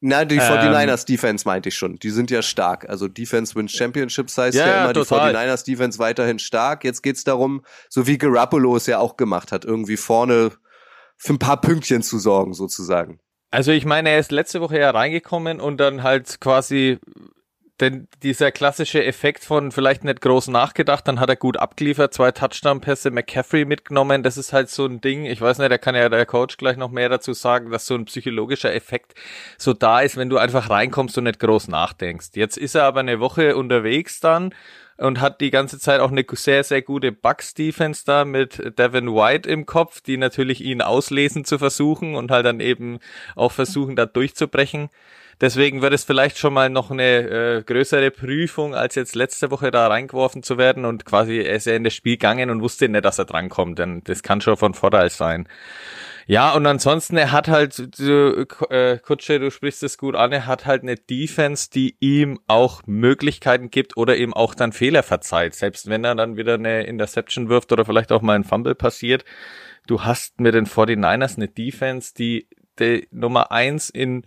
Na, die Ähm. 49ers Defense meinte ich schon. Die sind ja stark. Also Defense wins Championships heißt ja, Ja, ja, immer, total. die 49ers Defense weiterhin stark. Jetzt geht's darum, so wie Garoppolo es ja auch gemacht hat, irgendwie vorne für ein paar Pünktchen zu sorgen, sozusagen. Also ich meine, er ist letzte Woche ja reingekommen und dann halt quasi denn dieser klassische Effekt von vielleicht nicht groß nachgedacht, dann hat er gut abgeliefert, zwei Touchdown-Pässe, McCaffrey mitgenommen, das ist halt so ein Ding, ich weiß nicht, da kann ja der Coach gleich noch mehr dazu sagen, dass so ein psychologischer Effekt so da ist, wenn du einfach reinkommst und nicht groß nachdenkst. Jetzt ist er aber eine Woche unterwegs dann und hat die ganze Zeit auch eine sehr, sehr gute Bucks-Defense da mit Devin White im Kopf, die natürlich ihn auslesen zu versuchen und halt dann eben auch versuchen, da durchzubrechen. Deswegen wird es vielleicht schon mal noch eine äh, größere Prüfung, als jetzt letzte Woche da reingeworfen zu werden und quasi er ist ja in das Spiel gegangen und wusste nicht, dass er drankommt, denn das kann schon von Vorteil sein. Ja, und ansonsten, er hat halt, du, äh, Kutsche, du sprichst es gut an, er hat halt eine Defense, die ihm auch Möglichkeiten gibt oder ihm auch dann Fehler verzeiht. Selbst wenn er dann wieder eine Interception wirft oder vielleicht auch mal ein Fumble passiert. Du hast mit den 49ers eine Defense, die, die Nummer eins in,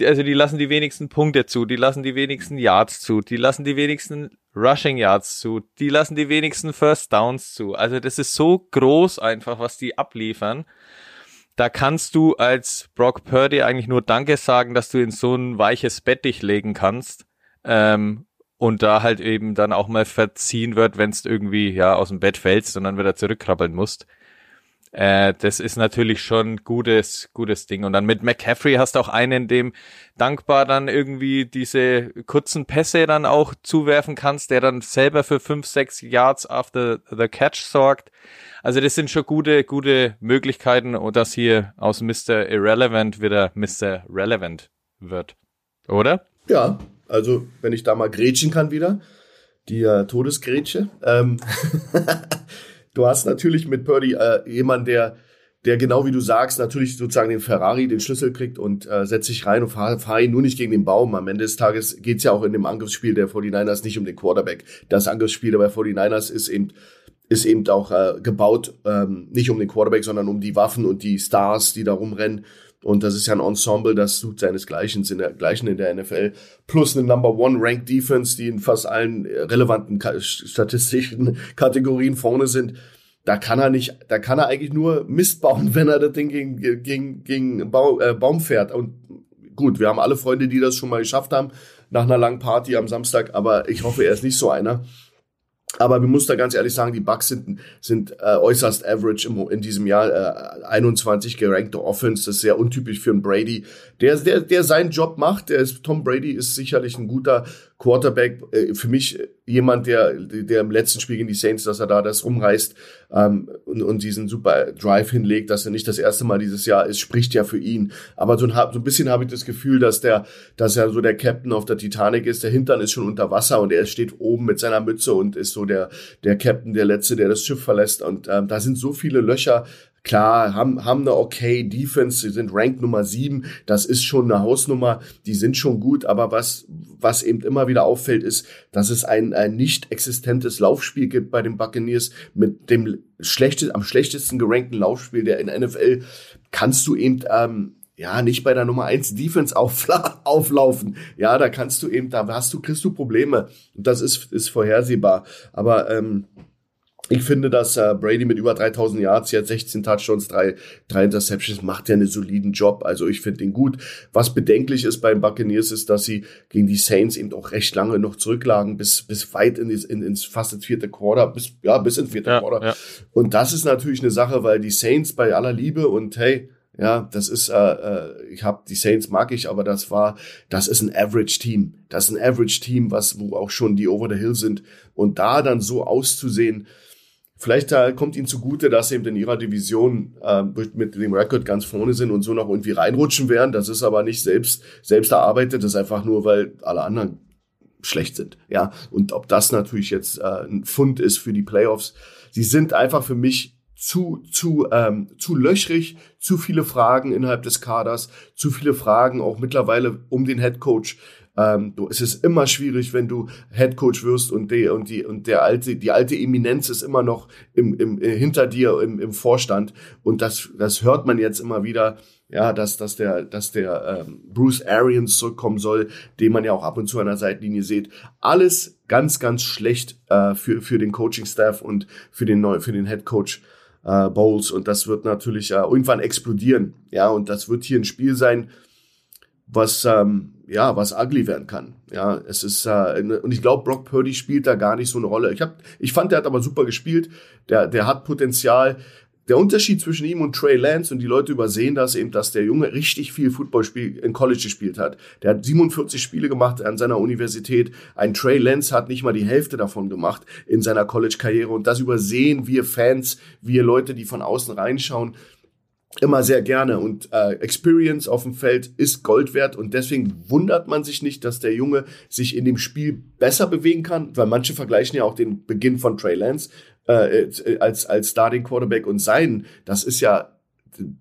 also die lassen die wenigsten Punkte zu, die lassen die wenigsten Yards zu, die lassen die wenigsten Rushing Yards zu, die lassen die wenigsten First Downs zu. Also das ist so groß einfach, was die abliefern. Da kannst du als Brock Purdy eigentlich nur Danke sagen, dass du in so ein weiches Bett dich legen kannst. Ähm, und da halt eben dann auch mal verziehen wird, wenn es irgendwie ja aus dem Bett fällst und dann wieder zurückkrabbeln musst. Äh, das ist natürlich schon gutes, gutes Ding. Und dann mit McCaffrey hast du auch einen, dem dankbar dann irgendwie diese kurzen Pässe dann auch zuwerfen kannst, der dann selber für fünf, sechs Yards after the catch sorgt. Also das sind schon gute, gute Möglichkeiten, dass hier aus Mr. Irrelevant wieder Mr. Relevant wird. Oder? Ja, also wenn ich da mal grätschen kann wieder, die äh, Todesgrätsche. Ähm (laughs) (laughs) du hast natürlich mit Purdy äh, jemanden, der, der genau wie du sagst, natürlich sozusagen den Ferrari, den Schlüssel kriegt und äh, setzt sich rein und fahr, fahr ihn nur nicht gegen den Baum. Am Ende des Tages geht's ja auch in dem Angriffsspiel der 49ers nicht um den Quarterback. Das Angriffsspiel der 49ers ist eben ist eben auch äh, gebaut, ähm, nicht um den Quarterback, sondern um die Waffen und die Stars, die da rumrennen. Und das ist ja ein Ensemble, das sucht seinesgleichen in der, gleichen in der NFL. Plus eine Number One Ranked Defense, die in fast allen relevanten statistischen (laughs) Kategorien vorne sind. Da kann er nicht, da kann er eigentlich nur Mist bauen, (laughs) wenn er das Ding gegen, gegen, gegen Baum, äh, Baum fährt. Und gut, wir haben alle Freunde, die das schon mal geschafft haben, nach einer langen Party am Samstag, aber ich hoffe, er ist nicht so einer. Aber wir muss da ganz ehrlich sagen, die Bucks sind, sind äh, äußerst average im, in diesem Jahr. Äh, 21 gerankte Offense, das ist sehr untypisch für einen Brady, der, der, der seinen Job macht. Der ist, Tom Brady ist sicherlich ein guter Quarterback. Äh, für mich jemand, der, der im letzten Spiel gegen die Saints, dass er da das rumreißt ähm, und, und diesen super Drive hinlegt, dass er nicht das erste Mal dieses Jahr ist, spricht ja für ihn. Aber so ein, so ein bisschen habe ich das Gefühl, dass der, dass er so der Captain auf der Titanic ist. Der Hintern ist schon unter Wasser und er steht oben mit seiner Mütze und ist so der, der Captain, der Letzte, der das Schiff verlässt. Und ähm, da sind so viele Löcher Klar, haben, haben eine okay Defense, sie sind Rank Nummer sieben, das ist schon eine Hausnummer, die sind schon gut, aber was, was eben immer wieder auffällt, ist, dass es ein, ein nicht existentes Laufspiel gibt bei den Buccaneers mit dem schlechte, am schlechtesten gerankten Laufspiel der in NFL, kannst du eben, ähm, ja, nicht bei der Nummer eins Defense (laughs) auflaufen. Ja, da kannst du eben, da hast du, kriegst du Probleme. Und das ist, ist vorhersehbar. Aber ähm, ich finde, dass äh, Brady mit über 3000 Yards, jetzt 16 Touchdowns, drei, drei Interceptions, macht ja einen soliden Job. Also ich finde ihn gut. Was bedenklich ist beim Buccaneers ist, dass sie gegen die Saints eben auch recht lange noch zurücklagen, bis, bis weit in, in, ins fast ins vierte Quarter, bis, ja, bis ins vierte ja, Quarter. Ja. Und das ist natürlich eine Sache, weil die Saints bei aller Liebe und hey, ja, das ist, äh, äh, ich habe die Saints mag ich, aber das war, das ist ein Average Team. Das ist ein Average Team, was wo auch schon die Over the Hill sind und da dann so auszusehen, Vielleicht äh, kommt ihnen zugute, dass sie eben in ihrer Division äh, mit dem Rekord ganz vorne sind und so noch irgendwie reinrutschen werden. Das ist aber nicht selbst, selbst erarbeitet, das ist einfach nur, weil alle anderen schlecht sind. Ja, und ob das natürlich jetzt äh, ein Fund ist für die Playoffs. Sie sind einfach für mich zu, zu, ähm, zu löchrig, zu viele Fragen innerhalb des Kaders, zu viele Fragen auch mittlerweile um den Head Coach. Ähm, du, es ist immer schwierig, wenn du Head Coach wirst und die, und die, und der alte, die alte Eminenz ist immer noch im, im, äh, hinter dir im, im Vorstand. Und das, das hört man jetzt immer wieder, ja, dass, dass der, dass der ähm, Bruce Arians zurückkommen soll, den man ja auch ab und zu an der Seitenlinie sieht. Alles ganz, ganz schlecht äh, für, für den Coaching-Staff und für den, neu, für den Head Coach äh, Bowles. Und das wird natürlich äh, irgendwann explodieren. Ja, und das wird hier ein Spiel sein, was ähm, ja was ugly werden kann. Ja, es ist äh, und ich glaube Brock Purdy spielt da gar nicht so eine Rolle. Ich hab, ich fand der hat aber super gespielt. Der der hat Potenzial. Der Unterschied zwischen ihm und Trey Lance und die Leute übersehen das eben, dass der Junge richtig viel Footballspiel in College gespielt hat. Der hat 47 Spiele gemacht an seiner Universität. Ein Trey Lance hat nicht mal die Hälfte davon gemacht in seiner College-Karriere und das übersehen wir Fans, wir Leute, die von außen reinschauen immer sehr gerne und äh, Experience auf dem Feld ist Gold wert und deswegen wundert man sich nicht, dass der Junge sich in dem Spiel besser bewegen kann, weil manche vergleichen ja auch den Beginn von Trey Lance äh, äh als als Starting Quarterback und sein. Das ist ja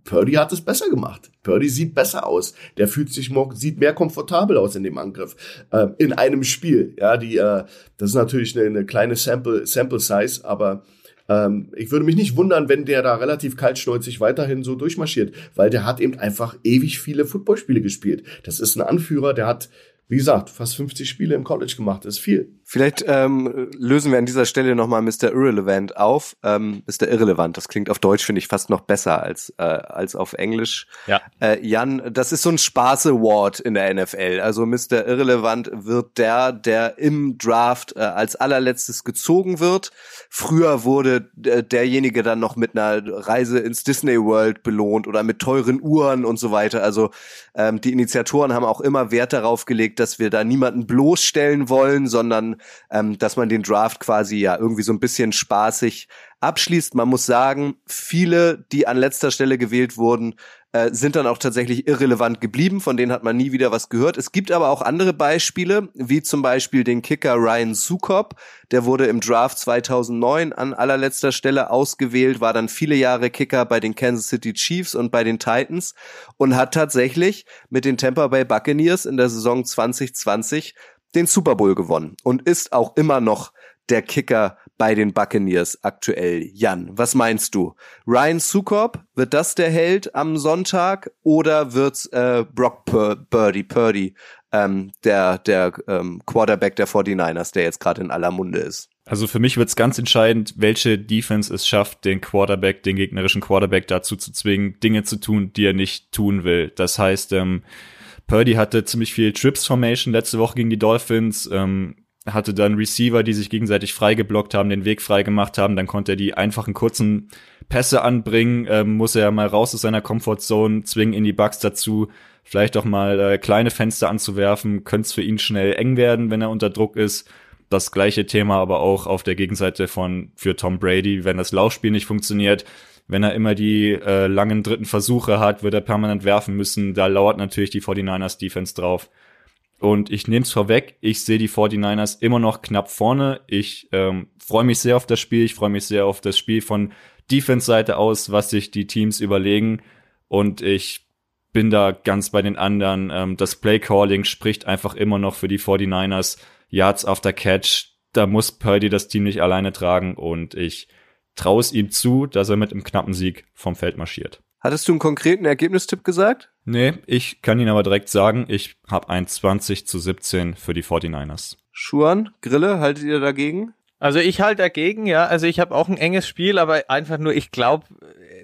Purdy hat es besser gemacht. Purdy sieht besser aus. Der fühlt sich more, sieht mehr komfortabel aus in dem Angriff äh, in einem Spiel. Ja, die äh, das ist natürlich eine, eine kleine Sample Sample Size, aber ähm, ich würde mich nicht wundern, wenn der da relativ kaltschnäuzig weiterhin so durchmarschiert, weil der hat eben einfach ewig viele Footballspiele gespielt. Das ist ein Anführer, der hat, wie gesagt, fast 50 Spiele im College gemacht. Das ist viel. Vielleicht ähm, lösen wir an dieser Stelle nochmal Mr. Irrelevant auf. Ähm, Mr. Irrelevant, das klingt auf Deutsch, finde ich, fast noch besser als, äh, als auf Englisch. Ja. Äh, Jan, das ist so ein Spaß-Award in der NFL. Also Mr. Irrelevant wird der, der im Draft äh, als allerletztes gezogen wird. Früher wurde äh, derjenige dann noch mit einer Reise ins Disney World belohnt oder mit teuren Uhren und so weiter. Also ähm, die Initiatoren haben auch immer Wert darauf gelegt, dass wir da niemanden bloßstellen wollen, sondern ähm, dass man den Draft quasi ja irgendwie so ein bisschen spaßig abschließt. Man muss sagen, viele, die an letzter Stelle gewählt wurden, äh, sind dann auch tatsächlich irrelevant geblieben. Von denen hat man nie wieder was gehört. Es gibt aber auch andere Beispiele, wie zum Beispiel den Kicker Ryan Sukop. Der wurde im Draft 2009 an allerletzter Stelle ausgewählt, war dann viele Jahre Kicker bei den Kansas City Chiefs und bei den Titans und hat tatsächlich mit den Tampa Bay Buccaneers in der Saison 2020 den Super Bowl gewonnen und ist auch immer noch der Kicker bei den Buccaneers aktuell. Jan, was meinst du? Ryan Sukop, wird das der Held am Sonntag oder wird's äh, Brock Pur Purdy, Purdy ähm, der, der ähm, Quarterback der 49ers, der jetzt gerade in aller Munde ist? Also für mich wird's ganz entscheidend, welche Defense es schafft, den Quarterback, den gegnerischen Quarterback dazu zu zwingen, Dinge zu tun, die er nicht tun will. Das heißt, ähm, Purdy hatte ziemlich viel Trips Formation letzte Woche gegen die Dolphins. Ähm, hatte dann Receiver, die sich gegenseitig freigeblockt haben, den Weg freigemacht haben, dann konnte er die einfachen kurzen Pässe anbringen, ähm, muss er mal raus aus seiner Comfortzone, zwingen in die Bugs dazu, vielleicht auch mal äh, kleine Fenster anzuwerfen, könnte es für ihn schnell eng werden, wenn er unter Druck ist. Das gleiche Thema aber auch auf der Gegenseite von für Tom Brady, wenn das Laufspiel nicht funktioniert, wenn er immer die äh, langen dritten Versuche hat, wird er permanent werfen müssen. Da lauert natürlich die 49ers Defense drauf. Und ich nehme es vorweg, ich sehe die 49ers immer noch knapp vorne. Ich ähm, freue mich sehr auf das Spiel. Ich freue mich sehr auf das Spiel von Defense-Seite aus, was sich die Teams überlegen. Und ich bin da ganz bei den anderen. Ähm, das Play-Calling spricht einfach immer noch für die 49ers. Yards after Catch. Da muss Purdy das Team nicht alleine tragen. Und ich traue es ihm zu, dass er mit einem knappen Sieg vom Feld marschiert. Hattest du einen konkreten Ergebnistipp gesagt? Nee, ich kann Ihnen aber direkt sagen, ich habe ein 20 zu 17 für die 49ers. Schuan, Grille, haltet ihr dagegen? Also ich halte dagegen, ja. Also ich habe auch ein enges Spiel, aber einfach nur, ich glaube,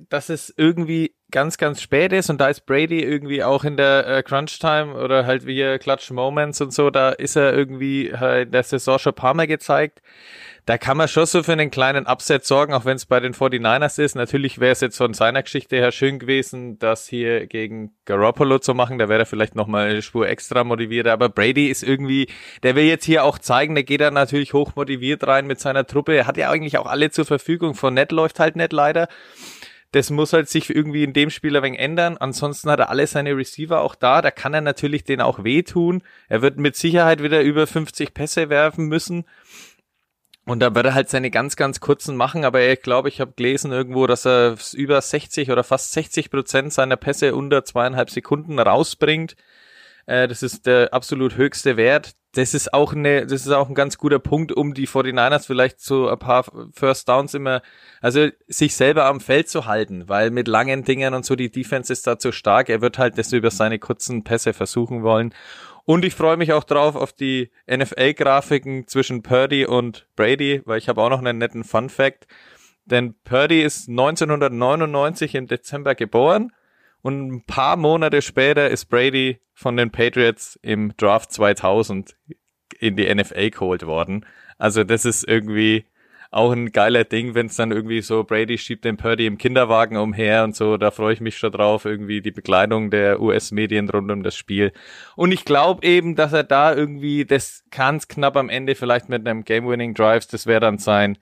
dass es irgendwie ganz, ganz spät ist und da ist Brady irgendwie auch in der äh, Crunch Time oder halt wie Clutch Moments und so, da ist er irgendwie halt in der Saison schon ein paar Mal gezeigt da kann man schon so für einen kleinen Upset sorgen, auch wenn es bei den 49ers ist. Natürlich wäre es jetzt von seiner Geschichte her schön gewesen, das hier gegen Garoppolo zu machen. Da wäre er vielleicht nochmal eine Spur extra motiviert. Aber Brady ist irgendwie, der will jetzt hier auch zeigen, der geht da natürlich hoch motiviert rein mit seiner Truppe. Er hat ja eigentlich auch alle zur Verfügung. Von Net läuft halt nicht leider. Das muss halt sich irgendwie in dem Spiel ein wenig ändern. Ansonsten hat er alle seine Receiver auch da. Da kann er natürlich den auch wehtun. Er wird mit Sicherheit wieder über 50 Pässe werfen müssen. Und da wird er halt seine ganz, ganz kurzen machen, aber ich glaube, ich habe gelesen irgendwo, dass er über 60 oder fast 60 Prozent seiner Pässe unter zweieinhalb Sekunden rausbringt. Äh, das ist der absolut höchste Wert. Das ist auch eine, das ist auch ein ganz guter Punkt, um die 49ers vielleicht so ein paar First Downs immer, also sich selber am Feld zu halten, weil mit langen Dingern und so die Defense ist da zu stark. Er wird halt das über seine kurzen Pässe versuchen wollen. Und ich freue mich auch drauf auf die NFL-Grafiken zwischen Purdy und Brady, weil ich habe auch noch einen netten Fun Fact. Denn Purdy ist 1999 im Dezember geboren und ein paar Monate später ist Brady von den Patriots im Draft 2000 in die NFL geholt worden. Also das ist irgendwie auch ein geiler Ding, wenn es dann irgendwie so, Brady schiebt den Purdy im Kinderwagen umher und so, da freue ich mich schon drauf, irgendwie die Bekleidung der US-Medien rund um das Spiel. Und ich glaube eben, dass er da irgendwie das ganz knapp am Ende vielleicht mit einem Game-Winning Drives, das wäre dann sein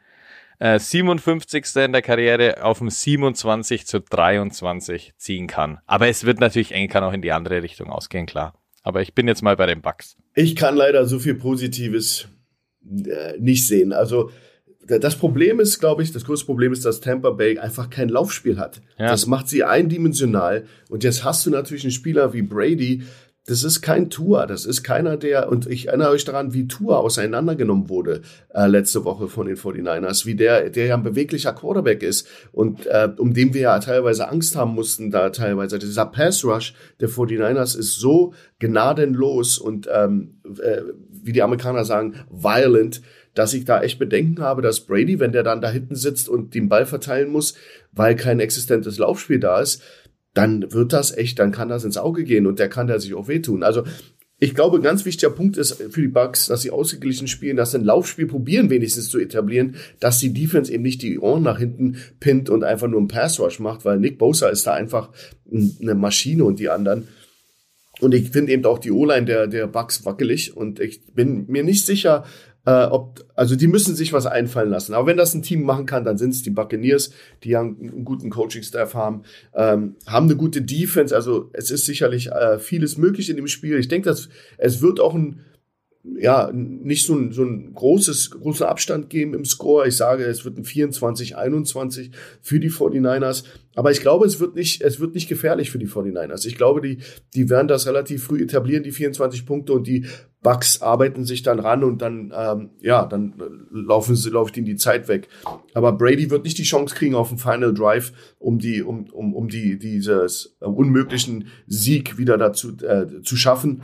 äh, 57. in der Karriere auf dem 27 zu 23 ziehen kann. Aber es wird natürlich eng, kann auch in die andere Richtung ausgehen, klar. Aber ich bin jetzt mal bei den Bucks. Ich kann leider so viel Positives äh, nicht sehen. Also das Problem ist, glaube ich, das größte Problem ist, dass Tampa Bay einfach kein Laufspiel hat. Ja. Das macht sie eindimensional. Und jetzt hast du natürlich einen Spieler wie Brady, das ist kein Tour, das ist keiner, der, und ich erinnere euch daran, wie Tour auseinandergenommen wurde äh, letzte Woche von den 49ers, wie der, der ja ein beweglicher Quarterback ist und äh, um den wir ja teilweise Angst haben mussten, da teilweise. Dieser Pass Rush der 49ers ist so gnadenlos und ähm, äh, wie die Amerikaner sagen, violent, dass ich da echt Bedenken habe, dass Brady, wenn der dann da hinten sitzt und den Ball verteilen muss, weil kein existentes Laufspiel da ist, dann wird das echt, dann kann das ins Auge gehen und der kann da sich auch wehtun. Also ich glaube, ein ganz wichtiger Punkt ist für die Bucks, dass sie ausgeglichen spielen, dass sie ein Laufspiel probieren, wenigstens zu etablieren, dass die Defense eben nicht die Ohren nach hinten pinnt und einfach nur einen Pass Rush macht, weil Nick Bosa ist da einfach eine Maschine und die anderen. Und ich finde eben auch die O-Line der, der Bucks wackelig und ich bin mir nicht sicher, äh, ob, also die müssen sich was einfallen lassen. Aber wenn das ein Team machen kann, dann sind es die Buccaneers, die haben einen guten Coaching-Staff haben, ähm, haben eine gute Defense. Also es ist sicherlich äh, vieles möglich in dem Spiel. Ich denke, dass es wird auch ein ja, nicht so ein, so ein großes, großen Abstand geben im Score. Ich sage, es wird ein 24, 21 für die 49ers. Aber ich glaube, es wird nicht, es wird nicht gefährlich für die 49ers. Ich glaube, die, die werden das relativ früh etablieren, die 24 Punkte und die Bugs arbeiten sich dann ran und dann, ähm, ja, dann laufen sie, läuft ihnen die Zeit weg. Aber Brady wird nicht die Chance kriegen auf den Final Drive, um die, um, um, um die, dieses unmöglichen Sieg wieder dazu, äh, zu schaffen.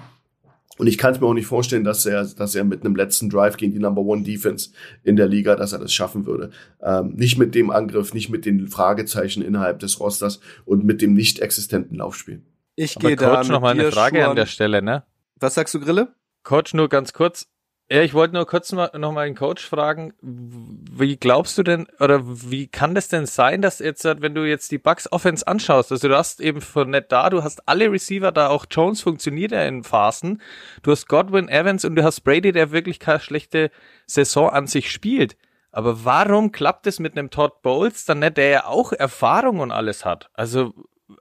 Und ich kann es mir auch nicht vorstellen, dass er, dass er mit einem letzten Drive gegen die Number One Defense in der Liga, dass er das schaffen würde. Ähm, nicht mit dem Angriff, nicht mit den Fragezeichen innerhalb des Rosters und mit dem nicht existenten Laufspiel. Ich gehe da Coach noch mal eine Frage an der Stelle, ne? Was sagst du, Grille? Coach, nur ganz kurz. Ja, ich wollte nur kurz mal, noch mal den Coach fragen, wie glaubst du denn, oder wie kann das denn sein, dass jetzt, wenn du jetzt die Bucks Offense anschaust, also du hast eben von net da, du hast alle Receiver da, auch Jones funktioniert ja in Phasen, du hast Godwin Evans und du hast Brady, der wirklich keine schlechte Saison an sich spielt. Aber warum klappt es mit einem Todd Bowles dann nicht, der ja auch Erfahrung und alles hat? Also,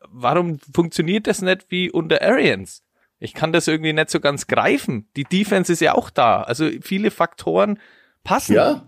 warum funktioniert das nicht wie unter Arians? Ich kann das irgendwie nicht so ganz greifen. Die Defense ist ja auch da. Also viele Faktoren passen. Ja.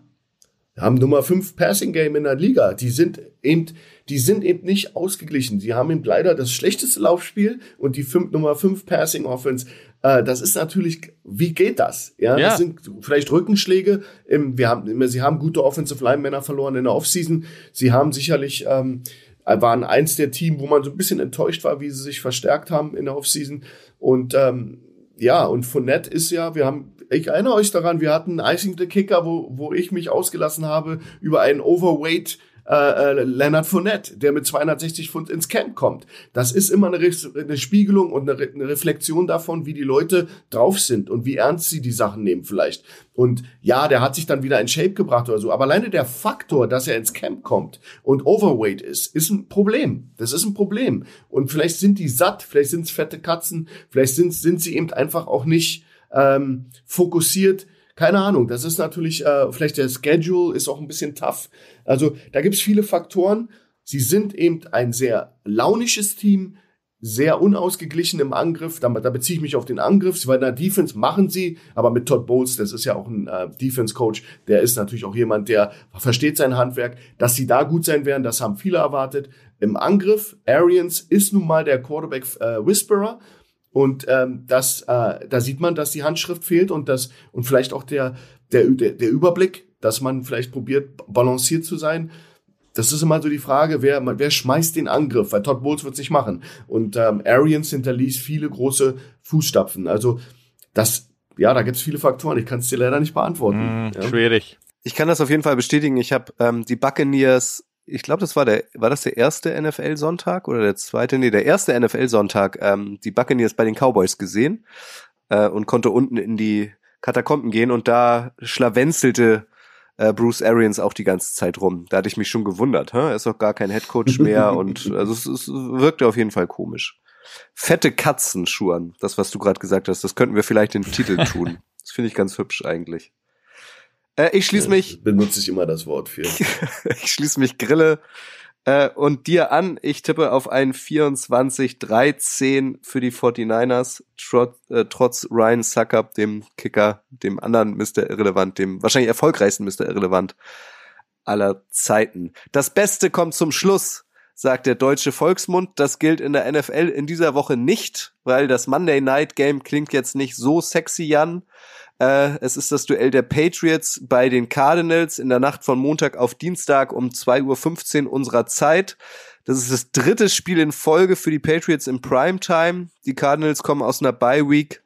Wir haben Nummer 5 Passing Game in der Liga. Die sind eben, die sind eben nicht ausgeglichen. Sie haben eben leider das schlechteste Laufspiel und die fünf, Nummer 5 Passing Offense. Äh, das ist natürlich, wie geht das? Ja, ja. das sind vielleicht Rückenschläge. Im, wir haben, sie haben gute Offensive Line Männer verloren in der Offseason. Sie haben sicherlich, ähm, waren eins der Team, wo man so ein bisschen enttäuscht war, wie sie sich verstärkt haben in der Offseason. Und ähm, ja, und Fournette ist ja, wir haben, ich erinnere euch daran, wir hatten Icing the Kicker, wo, wo ich mich ausgelassen habe über einen Overweight äh, äh, Leonard Fournette, der mit 260 Pfund ins Camp kommt. Das ist immer eine, Re eine Spiegelung und eine, Re eine, Reflexion davon, wie die Leute drauf sind und wie ernst sie die Sachen nehmen vielleicht. Und ja, der hat sich dann wieder in Shape gebracht oder so. Aber alleine der Faktor, dass er ins Camp kommt und Overweight ist, ist ein Problem. Das ist ein Problem. Und vielleicht sind die satt, vielleicht sind es fette Katzen, vielleicht sind, sind sie eben einfach auch nicht ähm, fokussiert keine Ahnung, das ist natürlich, äh, vielleicht der Schedule ist auch ein bisschen tough. Also da gibt's viele Faktoren. Sie sind eben ein sehr launisches Team, sehr unausgeglichen im Angriff. Da, da beziehe ich mich auf den Angriff, weil in der Defense machen sie, aber mit Todd Bowles, das ist ja auch ein äh, Defense-Coach, der ist natürlich auch jemand, der versteht sein Handwerk. Dass sie da gut sein werden, das haben viele erwartet. Im Angriff, Arians ist nun mal der Quarterback-Whisperer. Äh, und ähm, das, äh, da sieht man, dass die Handschrift fehlt und das und vielleicht auch der, der, der Überblick, dass man vielleicht probiert, balanciert zu sein. Das ist immer so die Frage, wer, wer schmeißt den Angriff, weil Todd Bowles wird sich machen. Und ähm, Arians hinterließ viele große Fußstapfen. Also das, ja, da gibt's viele Faktoren. Ich kann es dir leider nicht beantworten. Mm, ja. Schwierig. Ich kann das auf jeden Fall bestätigen. Ich habe ähm, die Buccaneers ich glaube, das war der, war das der erste NFL-Sonntag oder der zweite? Nee, der erste NFL-Sonntag, ähm, die Buccaneers bei den Cowboys gesehen äh, und konnte unten in die Katakomben gehen und da schlawenzelte äh, Bruce Arians auch die ganze Zeit rum. Da hatte ich mich schon gewundert, hä? er ist doch gar kein Headcoach mehr (laughs) und also es, es wirkte auf jeden Fall komisch. Fette Katzenschuhen, das was du gerade gesagt hast, das könnten wir vielleicht den Titel tun. (laughs) Das finde ich ganz hübsch eigentlich. Äh, ich schließe mich. Benutze ich immer das Wort für. (laughs) ich schließe mich Grille äh, und dir an. Ich tippe auf ein 24-13 für die 49ers, trotz, äh, trotz Ryan Suckup, dem Kicker, dem anderen Mr. Irrelevant, dem wahrscheinlich erfolgreichsten Mr. Irrelevant aller Zeiten. Das Beste kommt zum Schluss. sagt der deutsche Volksmund. Das gilt in der NFL in dieser Woche nicht, weil das Monday Night Game klingt jetzt nicht so sexy, Jan. Äh, es ist das Duell der Patriots bei den Cardinals in der Nacht von Montag auf Dienstag um 2.15 Uhr unserer Zeit. Das ist das dritte Spiel in Folge für die Patriots im Primetime. Die Cardinals kommen aus einer Bye Week.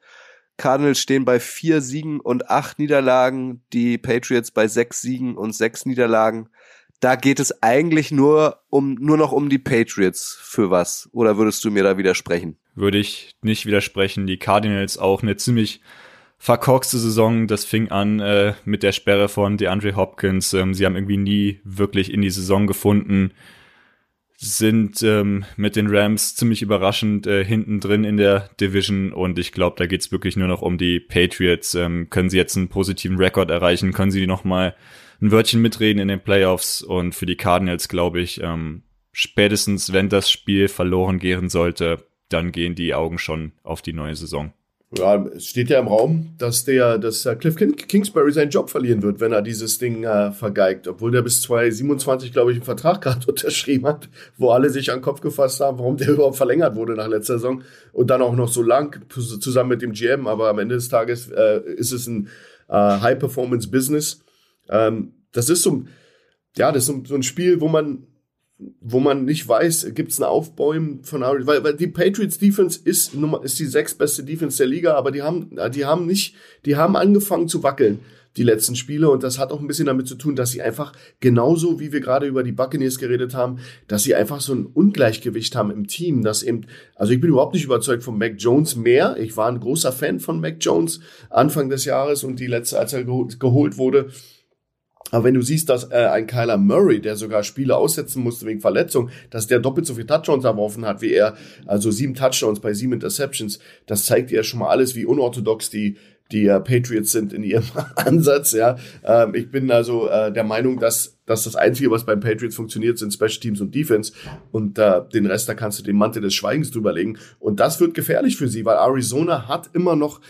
Cardinals stehen bei vier Siegen und acht Niederlagen. Die Patriots bei sechs Siegen und sechs Niederlagen. Da geht es eigentlich nur um, nur noch um die Patriots für was. Oder würdest du mir da widersprechen? Würde ich nicht widersprechen. Die Cardinals auch eine ziemlich verkorkste Saison. Das fing an äh, mit der Sperre von DeAndre Hopkins. Ähm, sie haben irgendwie nie wirklich in die Saison gefunden sind ähm, mit den Rams ziemlich überraschend äh, hinten drin in der Division und ich glaube, da geht's wirklich nur noch um die Patriots. Ähm, können sie jetzt einen positiven Rekord erreichen? Können sie noch mal ein Wörtchen mitreden in den Playoffs? Und für die Cardinals glaube ich, ähm, spätestens wenn das Spiel verloren gehen sollte, dann gehen die Augen schon auf die neue Saison. Ja, es steht ja im Raum, dass der, dass Cliff Kingsbury seinen Job verlieren wird, wenn er dieses Ding äh, vergeigt. Obwohl der bis 2027, glaube ich, einen Vertrag (laughs) gerade unterschrieben hat, wo alle sich an den Kopf gefasst haben, warum der (laughs) überhaupt verlängert wurde nach letzter Saison. Und dann auch noch so lang zusammen mit dem GM. Aber am Ende des Tages äh, ist es ein äh, High-Performance-Business. Ähm, das ist so, ja, das ist so, so ein Spiel, wo man wo man nicht weiß, gibt es ein Aufbäumen von Ari, weil, weil die Patriots Defense ist ist die sechstbeste Defense der Liga, aber die haben die haben nicht, die haben angefangen zu wackeln die letzten Spiele und das hat auch ein bisschen damit zu tun, dass sie einfach genauso wie wir gerade über die Buccaneers geredet haben, dass sie einfach so ein Ungleichgewicht haben im Team, dass eben also ich bin überhaupt nicht überzeugt von Mac Jones mehr. Ich war ein großer Fan von Mac Jones Anfang des Jahres und die letzte als er geholt wurde aber wenn du siehst, dass äh, ein Kyler Murray, der sogar Spiele aussetzen musste wegen Verletzung, dass der doppelt so viel Touchdowns erworfen hat wie er, also sieben Touchdowns bei sieben Interceptions, das zeigt ja schon mal alles, wie unorthodox die die äh, Patriots sind in ihrem (laughs) Ansatz. Ja, ähm, ich bin also äh, der Meinung, dass dass das Einzige, was beim Patriots funktioniert, sind Special Teams und Defense. Und äh, den Rest, da kannst du den Mantel des Schweigens drüberlegen. Und das wird gefährlich für sie, weil Arizona hat immer noch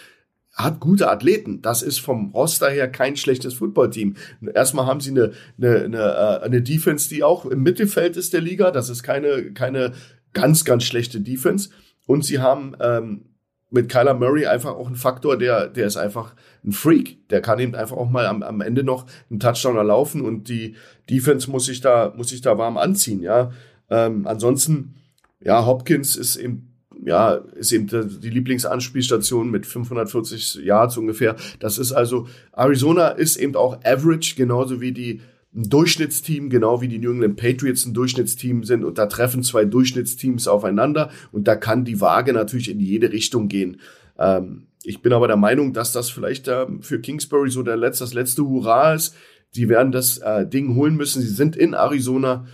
hat gute Athleten. Das ist vom Roster her kein schlechtes Footballteam. Erstmal haben sie eine, eine, eine, äh, eine Defense, die auch im Mittelfeld ist der Liga. Das ist keine, keine ganz, ganz schlechte Defense. Und sie haben ähm, mit Kyler Murray einfach auch einen Faktor, der, der ist einfach ein Freak. Der kann eben einfach auch mal am, am Ende noch einen Touchdown erlaufen und die Defense muss sich da, muss sich da warm anziehen, ja. Ähm, ansonsten, ja, Hopkins ist eben ja, ist eben die Lieblingsanspielstation mit 540 Yards ungefähr. Das ist also, Arizona ist eben auch average, genauso wie die ein Durchschnittsteam, genau wie die New England Patriots ein Durchschnittsteam sind und da treffen zwei Durchschnittsteams aufeinander und da kann die Waage natürlich in jede Richtung gehen. Ähm, ich bin aber der Meinung, dass das vielleicht äh, für Kingsbury so der letzte, das letzte Hurra ist. Sie werden das äh, Ding holen müssen. Sie sind in Arizona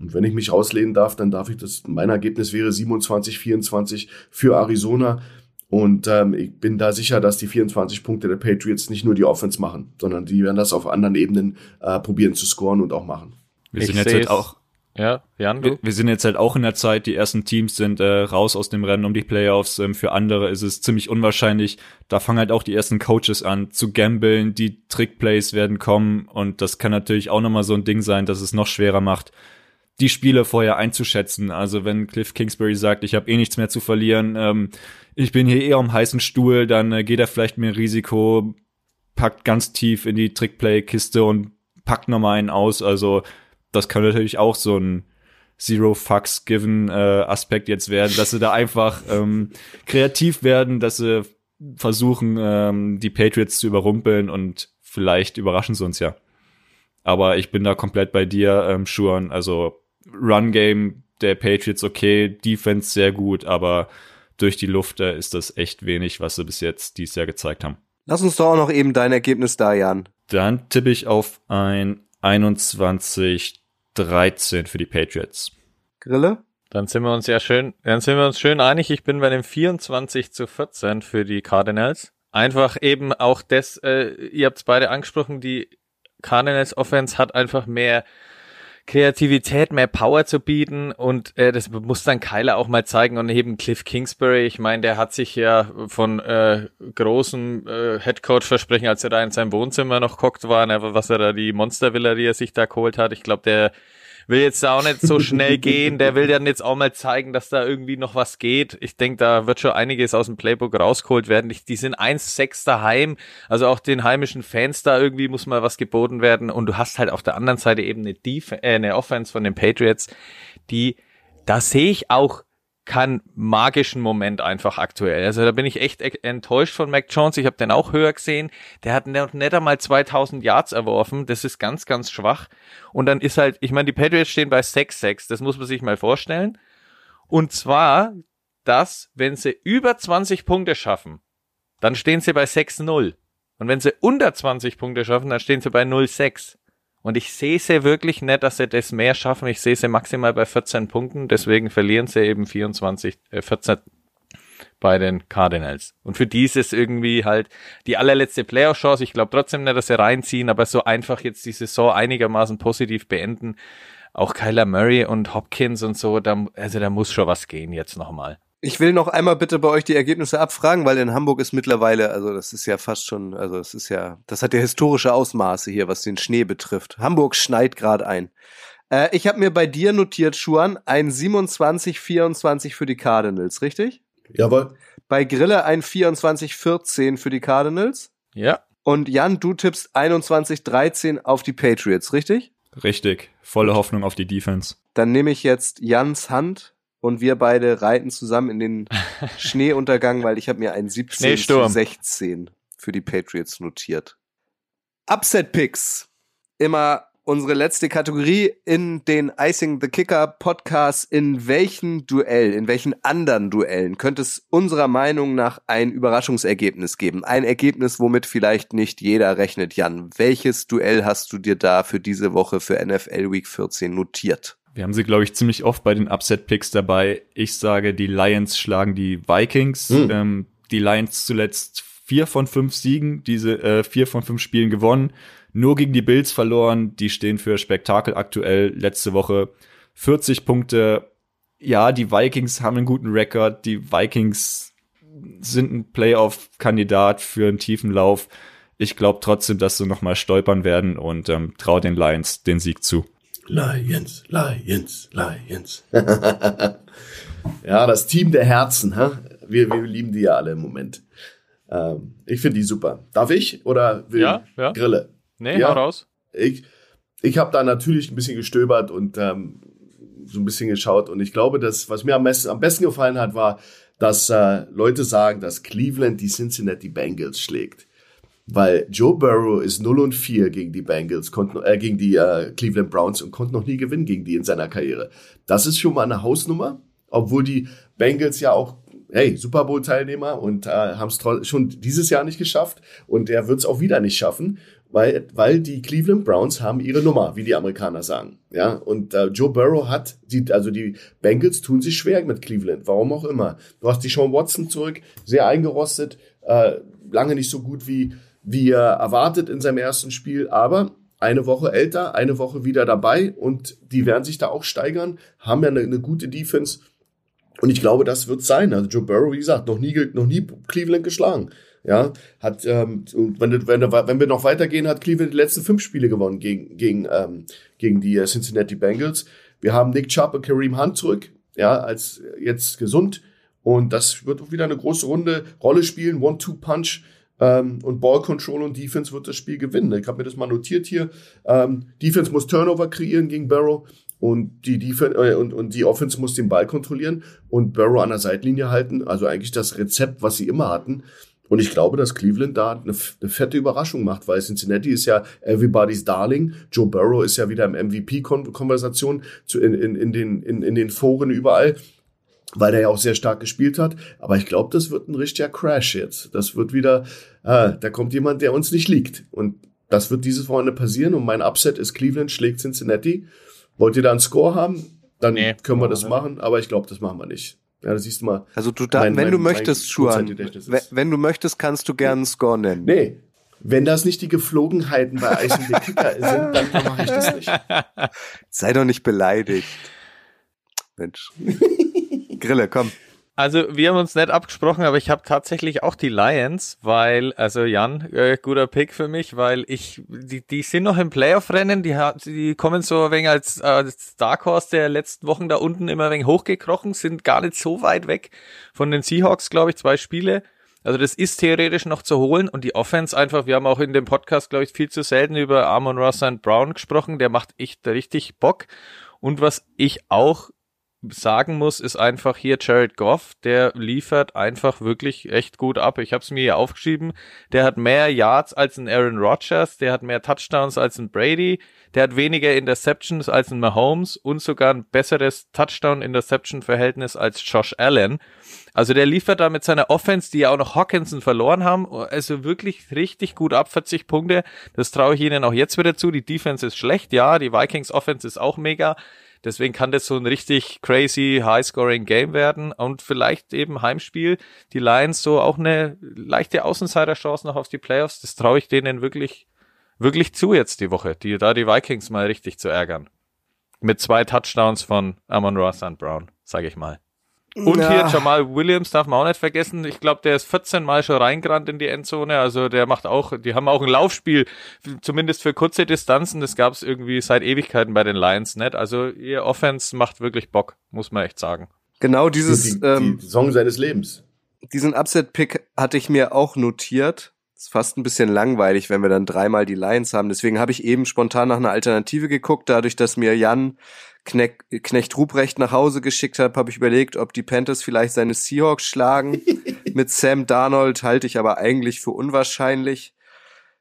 und wenn ich mich auslehnen darf, dann darf ich das, mein Ergebnis wäre 27, 24 für Arizona. Und ähm, ich bin da sicher, dass die 24 Punkte der Patriots nicht nur die Offense machen, sondern die werden das auf anderen Ebenen äh, probieren zu scoren und auch machen. Wir sind jetzt halt auch ja, Jan, du? Wir sind jetzt halt auch in der Zeit, die ersten Teams sind äh, raus aus dem Rennen um die Playoffs. Ähm, für andere ist es ziemlich unwahrscheinlich. Da fangen halt auch die ersten Coaches an zu gambeln. Die Trickplays werden kommen und das kann natürlich auch nochmal so ein Ding sein, dass es noch schwerer macht die Spiele vorher einzuschätzen. Also wenn Cliff Kingsbury sagt, ich habe eh nichts mehr zu verlieren, ähm, ich bin hier eher am heißen Stuhl, dann äh, geht er vielleicht mehr Risiko, packt ganz tief in die Trickplay-Kiste und packt nochmal einen aus. Also das kann natürlich auch so ein Zero Fucks Given äh, Aspekt jetzt werden, dass sie da einfach ähm, kreativ werden, dass sie versuchen, ähm, die Patriots zu überrumpeln und vielleicht überraschen sie uns ja. Aber ich bin da komplett bei dir, ähm, Schuan. Also Run-Game der Patriots okay, Defense sehr gut, aber durch die Luft ist das echt wenig, was sie bis jetzt dieses Jahr gezeigt haben. Lass uns doch auch noch eben dein Ergebnis da, Jan. Dann tippe ich auf ein 21-13 für die Patriots. Grille? Dann sind wir uns ja schön, dann sind wir uns schön einig. Ich bin bei dem 24 zu 14 für die Cardinals. Einfach eben auch das, äh, ihr habt es beide angesprochen, die Cardinals Offense hat einfach mehr Kreativität, mehr Power zu bieten und äh, das muss dann Kyler auch mal zeigen und eben Cliff Kingsbury, ich meine, der hat sich ja von äh, großem äh, Headcoach-Versprechen, als er da in seinem Wohnzimmer noch guckt war, ne, was er da, die Monstervilla, die er sich da geholt hat, ich glaube, der will jetzt auch nicht so schnell (laughs) gehen. Der will dann jetzt auch mal zeigen, dass da irgendwie noch was geht. Ich denke, da wird schon einiges aus dem Playbook rausgeholt werden. Die sind 1-6 daheim. Also auch den heimischen Fans da irgendwie muss mal was geboten werden. Und du hast halt auf der anderen Seite eben eine, Def äh, eine Offense von den Patriots, die, da sehe ich auch keinen magischen Moment einfach aktuell. Also da bin ich echt enttäuscht von Mac Jones. Ich habe den auch höher gesehen. Der hat noch nicht einmal 2000 Yards erworfen. Das ist ganz, ganz schwach. Und dann ist halt, ich meine, die Patriots stehen bei 6-6. Das muss man sich mal vorstellen. Und zwar, dass, wenn sie über 20 Punkte schaffen, dann stehen sie bei 6-0. Und wenn sie unter 20 Punkte schaffen, dann stehen sie bei 0-6. Und ich sehe sie wirklich nicht, dass sie das mehr schaffen. Ich sehe sie maximal bei 14 Punkten. Deswegen verlieren sie eben 24, äh, 14 bei den Cardinals. Und für die ist es irgendwie halt die allerletzte Playoff-Chance. Ich glaube trotzdem nicht, dass sie reinziehen, aber so einfach jetzt die Saison einigermaßen positiv beenden. Auch Kyler Murray und Hopkins und so, da, also da muss schon was gehen jetzt nochmal. Ich will noch einmal bitte bei euch die Ergebnisse abfragen, weil in Hamburg ist mittlerweile, also das ist ja fast schon, also es ist ja, das hat ja historische Ausmaße hier, was den Schnee betrifft. Hamburg schneit gerade ein. Äh, ich habe mir bei dir notiert, Schuan, ein 27-24 für die Cardinals, richtig? Jawohl. Bei Grille ein 24-14 für die Cardinals. Ja. Und Jan, du tippst 21-13 auf die Patriots, richtig? Richtig. Volle Hoffnung auf die Defense. Dann nehme ich jetzt Jans Hand und wir beide reiten zusammen in den (laughs) Schneeuntergang, weil ich habe mir ein 17 zu 16 für die Patriots notiert. Upset Picks. Immer unsere letzte Kategorie in den Icing the Kicker Podcast. In welchen Duell, in welchen anderen Duellen könnte es unserer Meinung nach ein Überraschungsergebnis geben? Ein Ergebnis, womit vielleicht nicht jeder rechnet. Jan, welches Duell hast du dir da für diese Woche für NFL Week 14 notiert? Wir haben sie, glaube ich, ziemlich oft bei den Upset-Picks dabei. Ich sage, die Lions schlagen die Vikings. Hm. Ähm, die Lions zuletzt vier von fünf Siegen, diese äh, vier von fünf Spielen gewonnen. Nur gegen die Bills verloren. Die stehen für Spektakel aktuell. Letzte Woche 40 Punkte. Ja, die Vikings haben einen guten Rekord. Die Vikings sind ein Playoff-Kandidat für einen tiefen Lauf. Ich glaube trotzdem, dass sie nochmal stolpern werden und ähm, traue den Lions den Sieg zu. Lions, Lions, Lions. (laughs) ja, das Team der Herzen, ha? Wir, wir lieben die ja alle im Moment. Ähm, ich finde die super. Darf ich oder will ja, ja. Grille? Nee, ja, hau raus. Ich, ich habe da natürlich ein bisschen gestöbert und ähm, so ein bisschen geschaut und ich glaube, dass was mir am besten, am besten gefallen hat, war, dass äh, Leute sagen, dass Cleveland die Cincinnati Bengals schlägt weil Joe Burrow ist 0 und 4 gegen die Bengals, konnte, äh, gegen die äh, Cleveland Browns und konnte noch nie gewinnen gegen die in seiner Karriere. Das ist schon mal eine Hausnummer, obwohl die Bengals ja auch hey, Super Bowl Teilnehmer und äh, haben es schon dieses Jahr nicht geschafft und er wird es auch wieder nicht schaffen, weil weil die Cleveland Browns haben ihre Nummer, wie die Amerikaner sagen. Ja, und äh, Joe Burrow hat die also die Bengals tun sich schwer mit Cleveland, warum auch immer. Du hast die Sean Watson zurück, sehr eingerostet, äh, lange nicht so gut wie wie er erwartet in seinem ersten Spiel, aber eine Woche älter, eine Woche wieder dabei und die werden sich da auch steigern, haben ja eine, eine gute Defense und ich glaube, das wird sein. Also Joe Burrow, wie gesagt, noch nie, noch nie Cleveland geschlagen. Ja, hat, ähm, wenn, wenn, wenn wir noch weitergehen, hat Cleveland die letzten fünf Spiele gewonnen gegen, gegen, ähm, gegen die Cincinnati Bengals. Wir haben Nick Chubb und Kareem Hunt zurück, ja, als jetzt gesund. Und das wird auch wieder eine große Runde Rolle spielen. One-Two-Punch ähm, und Ball Control und Defense wird das Spiel gewinnen. Ich habe mir das mal notiert hier. Ähm, Defense muss Turnover kreieren gegen Barrow und die Defense äh, und, und die Offense muss den Ball kontrollieren und Barrow an der Seitlinie halten. Also eigentlich das Rezept, was sie immer hatten. Und ich glaube, dass Cleveland da eine, eine fette Überraschung macht, weil Cincinnati ist ja everybody's darling. Joe Burrow ist ja wieder im MVP-Konversation in, in, in, den, in, in den Foren überall weil der ja auch sehr stark gespielt hat. Aber ich glaube, das wird ein richtiger Crash jetzt. Das wird wieder, äh, da kommt jemand, der uns nicht liegt. Und das wird dieses Wochenende passieren. Und mein Upset ist Cleveland schlägt Cincinnati. Wollt ihr da einen Score haben? Dann nee, können wir das nicht. machen. Aber ich glaube, das machen wir nicht. Ja, das siehst du mal. Also du da, mein, wenn mein, du möchtest, Schuhan, wenn, du möchtest, kannst du gerne einen Score nennen. Nee, wenn das nicht die Geflogenheiten bei Eisen Kicker (laughs) sind, dann mache ich das nicht. Sei doch nicht beleidigt. Mensch. (laughs) Grille, komm. Also wir haben uns nicht abgesprochen, aber ich habe tatsächlich auch die Lions, weil, also Jan, äh, guter Pick für mich, weil ich, die, die sind noch im Playoff-Rennen, die, die kommen so ein wenig als, als Dark Horse der letzten Wochen da unten immer ein wenig hochgekrochen, sind gar nicht so weit weg von den Seahawks, glaube ich, zwei Spiele. Also das ist theoretisch noch zu holen und die Offense einfach, wir haben auch in dem Podcast, glaube ich, viel zu selten über Amon Ross Brown gesprochen, der macht echt richtig Bock. Und was ich auch sagen muss, ist einfach hier Jared Goff, der liefert einfach wirklich echt gut ab. Ich habe es mir hier aufgeschrieben. Der hat mehr Yards als ein Aaron Rodgers, der hat mehr Touchdowns als ein Brady, der hat weniger Interceptions als ein Mahomes und sogar ein besseres Touchdown-Interception-Verhältnis als Josh Allen. Also der liefert da mit seiner Offense, die ja auch noch Hawkinson verloren haben, also wirklich richtig gut ab, 40 Punkte. Das traue ich ihnen auch jetzt wieder zu. Die Defense ist schlecht, ja, die Vikings Offense ist auch mega. Deswegen kann das so ein richtig crazy High-Scoring Game werden und vielleicht eben Heimspiel. Die Lions so auch eine leichte Außenseiter-Chance noch auf die Playoffs. Das traue ich denen wirklich, wirklich zu jetzt die Woche, die da die Vikings mal richtig zu ärgern. Mit zwei Touchdowns von Amon Ross und Brown, sage ich mal. Und ja. hier Jamal Williams darf man auch nicht vergessen. Ich glaube, der ist 14 Mal schon reingerannt in die Endzone. Also der macht auch, die haben auch ein Laufspiel, zumindest für kurze Distanzen. Das gab es irgendwie seit Ewigkeiten bei den Lions nicht. Also ihr Offense macht wirklich Bock, muss man echt sagen. Genau dieses die, die, ähm, die Song seines Lebens. Diesen Upset-Pick hatte ich mir auch notiert. Ist fast ein bisschen langweilig, wenn wir dann dreimal die Lions haben. Deswegen habe ich eben spontan nach einer Alternative geguckt, dadurch, dass mir Jan Knecht, Knecht Ruprecht nach Hause geschickt hat, habe ich überlegt, ob die Panthers vielleicht seine Seahawks schlagen. (laughs) Mit Sam Darnold halte ich aber eigentlich für unwahrscheinlich.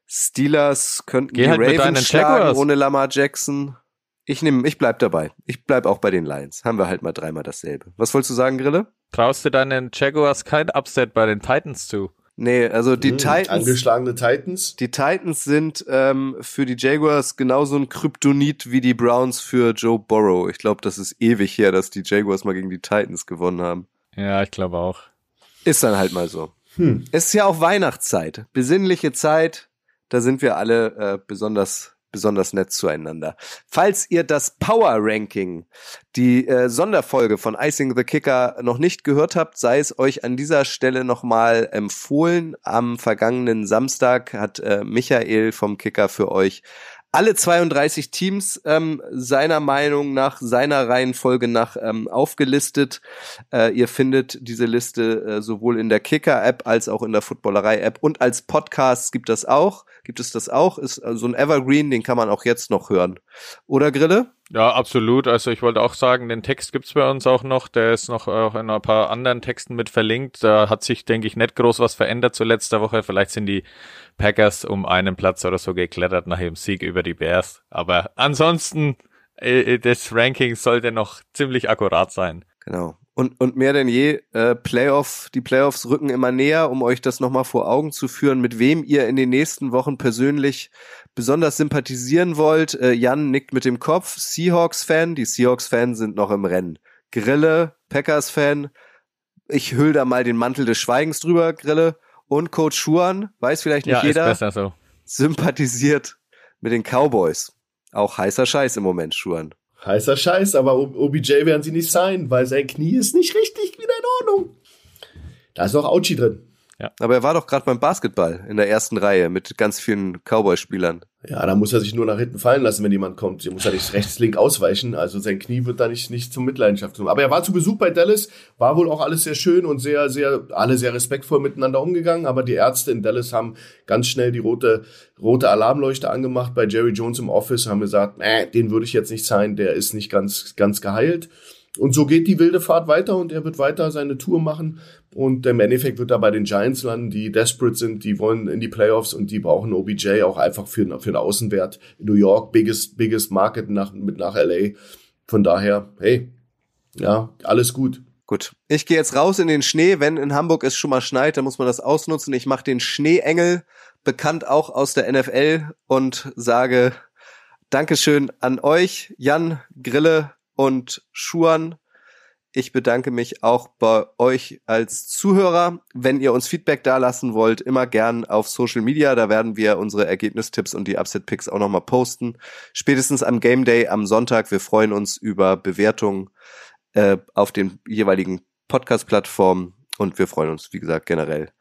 Steelers könnten Geh die halt Ravens schlagen ohne Lamar Jackson. Ich nehme, ich bleib dabei. Ich bleib auch bei den Lions. Haben wir halt mal dreimal dasselbe. Was wolltest du sagen, Grille? Traust du deinen Jaguars kein Upset bei den Titans zu? Nee, also die hm, Titans. Angeschlagene Titans. Die Titans sind ähm, für die Jaguars genauso ein Kryptonit wie die Browns für Joe Burrow. Ich glaube, das ist ewig her, dass die Jaguars mal gegen die Titans gewonnen haben. Ja, ich glaube auch. Ist dann halt mal so. Hm. Es ist ja auch Weihnachtszeit. Besinnliche Zeit. Da sind wir alle äh, besonders besonders nett zueinander. Falls ihr das Power Ranking, die äh, Sonderfolge von Icing the Kicker noch nicht gehört habt, sei es euch an dieser Stelle nochmal empfohlen. Am vergangenen Samstag hat äh, Michael vom Kicker für euch alle 32 Teams ähm, seiner Meinung nach, seiner Reihenfolge nach ähm, aufgelistet. Äh, ihr findet diese Liste äh, sowohl in der Kicker-App als auch in der Footballerei-App und als Podcast gibt das auch. Gibt es das auch? Ist äh, so ein Evergreen, den kann man auch jetzt noch hören. Oder Grille? Ja, absolut. Also ich wollte auch sagen, den Text gibt's bei uns auch noch. Der ist noch auch in ein paar anderen Texten mit verlinkt. Da hat sich, denke ich, nicht groß was verändert zu letzter Woche. Vielleicht sind die Packers um einen Platz oder so geklettert nach ihrem Sieg über die Bears. Aber ansonsten, äh, äh, das Ranking sollte noch ziemlich akkurat sein. Genau. Und, und mehr denn je, äh, Playoff, die Playoffs rücken immer näher, um euch das nochmal vor Augen zu führen, mit wem ihr in den nächsten Wochen persönlich besonders sympathisieren wollt. Äh, Jan nickt mit dem Kopf, Seahawks-Fan, die Seahawks-Fans sind noch im Rennen. Grille, Packers-Fan, ich hüll da mal den Mantel des Schweigens drüber, Grille. Und Coach Schuan, weiß vielleicht nicht ja, jeder, so. sympathisiert mit den Cowboys. Auch heißer Scheiß im Moment, Schuan. Heißer Scheiß, aber OBJ werden sie nicht sein, weil sein Knie ist nicht richtig wieder in Ordnung. Da ist noch Auchi drin. Ja. Aber er war doch gerade beim Basketball in der ersten Reihe mit ganz vielen Cowboy-Spielern. Ja, da muss er sich nur nach hinten fallen lassen, wenn jemand kommt. Er muss ja nicht rechts, links ausweichen. Also sein Knie wird da nicht, nicht zum Mitleidenschaft tun. Aber er war zu Besuch bei Dallas, war wohl auch alles sehr schön und sehr, sehr, alle sehr respektvoll miteinander umgegangen. Aber die Ärzte in Dallas haben ganz schnell die rote, rote Alarmleuchte angemacht bei Jerry Jones im Office, haben gesagt, äh, den würde ich jetzt nicht sein, der ist nicht ganz, ganz geheilt. Und so geht die wilde Fahrt weiter und er wird weiter seine Tour machen. Und im Endeffekt wird er bei den Giants landen, die desperate sind, die wollen in die Playoffs und die brauchen OBJ auch einfach für, für den Außenwert. New York, biggest, biggest market nach, mit nach LA. Von daher, hey, ja, alles gut. Gut. Ich gehe jetzt raus in den Schnee. Wenn in Hamburg es schon mal schneit, dann muss man das ausnutzen. Ich mache den Schneeengel, bekannt auch aus der NFL, und sage Dankeschön an euch, Jan, Grille, und Schuan. Ich bedanke mich auch bei euch als Zuhörer. Wenn ihr uns Feedback dalassen wollt, immer gern auf Social Media. Da werden wir unsere Ergebnistipps und die Upset Picks auch nochmal posten. Spätestens am Game Day am Sonntag. Wir freuen uns über Bewertungen äh, auf den jeweiligen Podcast-Plattformen und wir freuen uns, wie gesagt, generell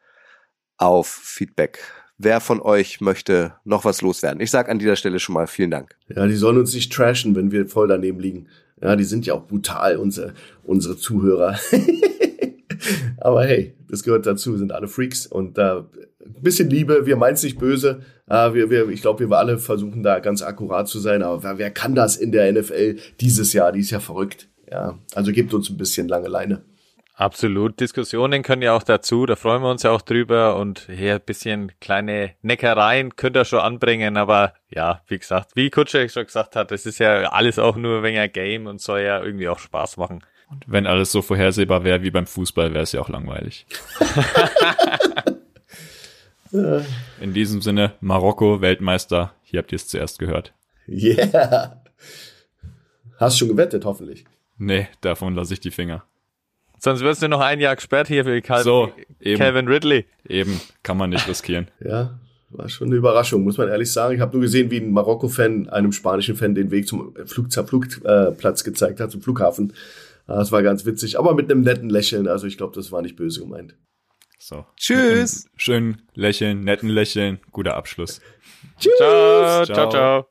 auf Feedback. Wer von euch möchte noch was loswerden? Ich sage an dieser Stelle schon mal vielen Dank. Ja, die sollen uns nicht trashen, wenn wir voll daneben liegen. Ja, die sind ja auch brutal, unsere, unsere Zuhörer. (laughs) Aber hey, das gehört dazu, sind alle Freaks und äh, ein bisschen Liebe, wir meinen es nicht böse. Äh, wir, wir, ich glaube, wir alle versuchen da ganz akkurat zu sein, aber wer, wer kann das in der NFL dieses Jahr? Die ist ja verrückt. Ja, also gebt uns ein bisschen lange Leine. Absolut. Diskussionen können ja auch dazu, da freuen wir uns ja auch drüber und hier ein bisschen kleine Neckereien könnt ihr schon anbringen, aber ja, wie gesagt, wie Kutscher schon gesagt hat, es ist ja alles auch nur wegen ein Game und soll ja irgendwie auch Spaß machen. Und wenn alles so vorhersehbar wäre wie beim Fußball, wäre es ja auch langweilig. (laughs) In diesem Sinne, Marokko, Weltmeister, hier habt ihr es zuerst gehört. Yeah. Hast schon gewettet, hoffentlich. Nee, davon lasse ich die Finger. Sonst wirst du noch ein Jahr gesperrt hier für Cal So, eben. Calvin Ridley. Eben, kann man nicht riskieren. (laughs) Ja, war schon eine Überraschung, muss man ehrlich sagen. Ich habe nur gesehen, wie ein Marokko-Fan einem spanischen Fan den Weg zum Flug, Flugplatz gezeigt hat, zum Flughafen. Das war ganz witzig, aber mit einem netten Lächeln. Also ich glaube, das war nicht böse gemeint. So. Tschüss. Schön lächeln, netten Lächeln, guter Abschluss. Tschüss. Ciao, Ciao. ciao, ciao.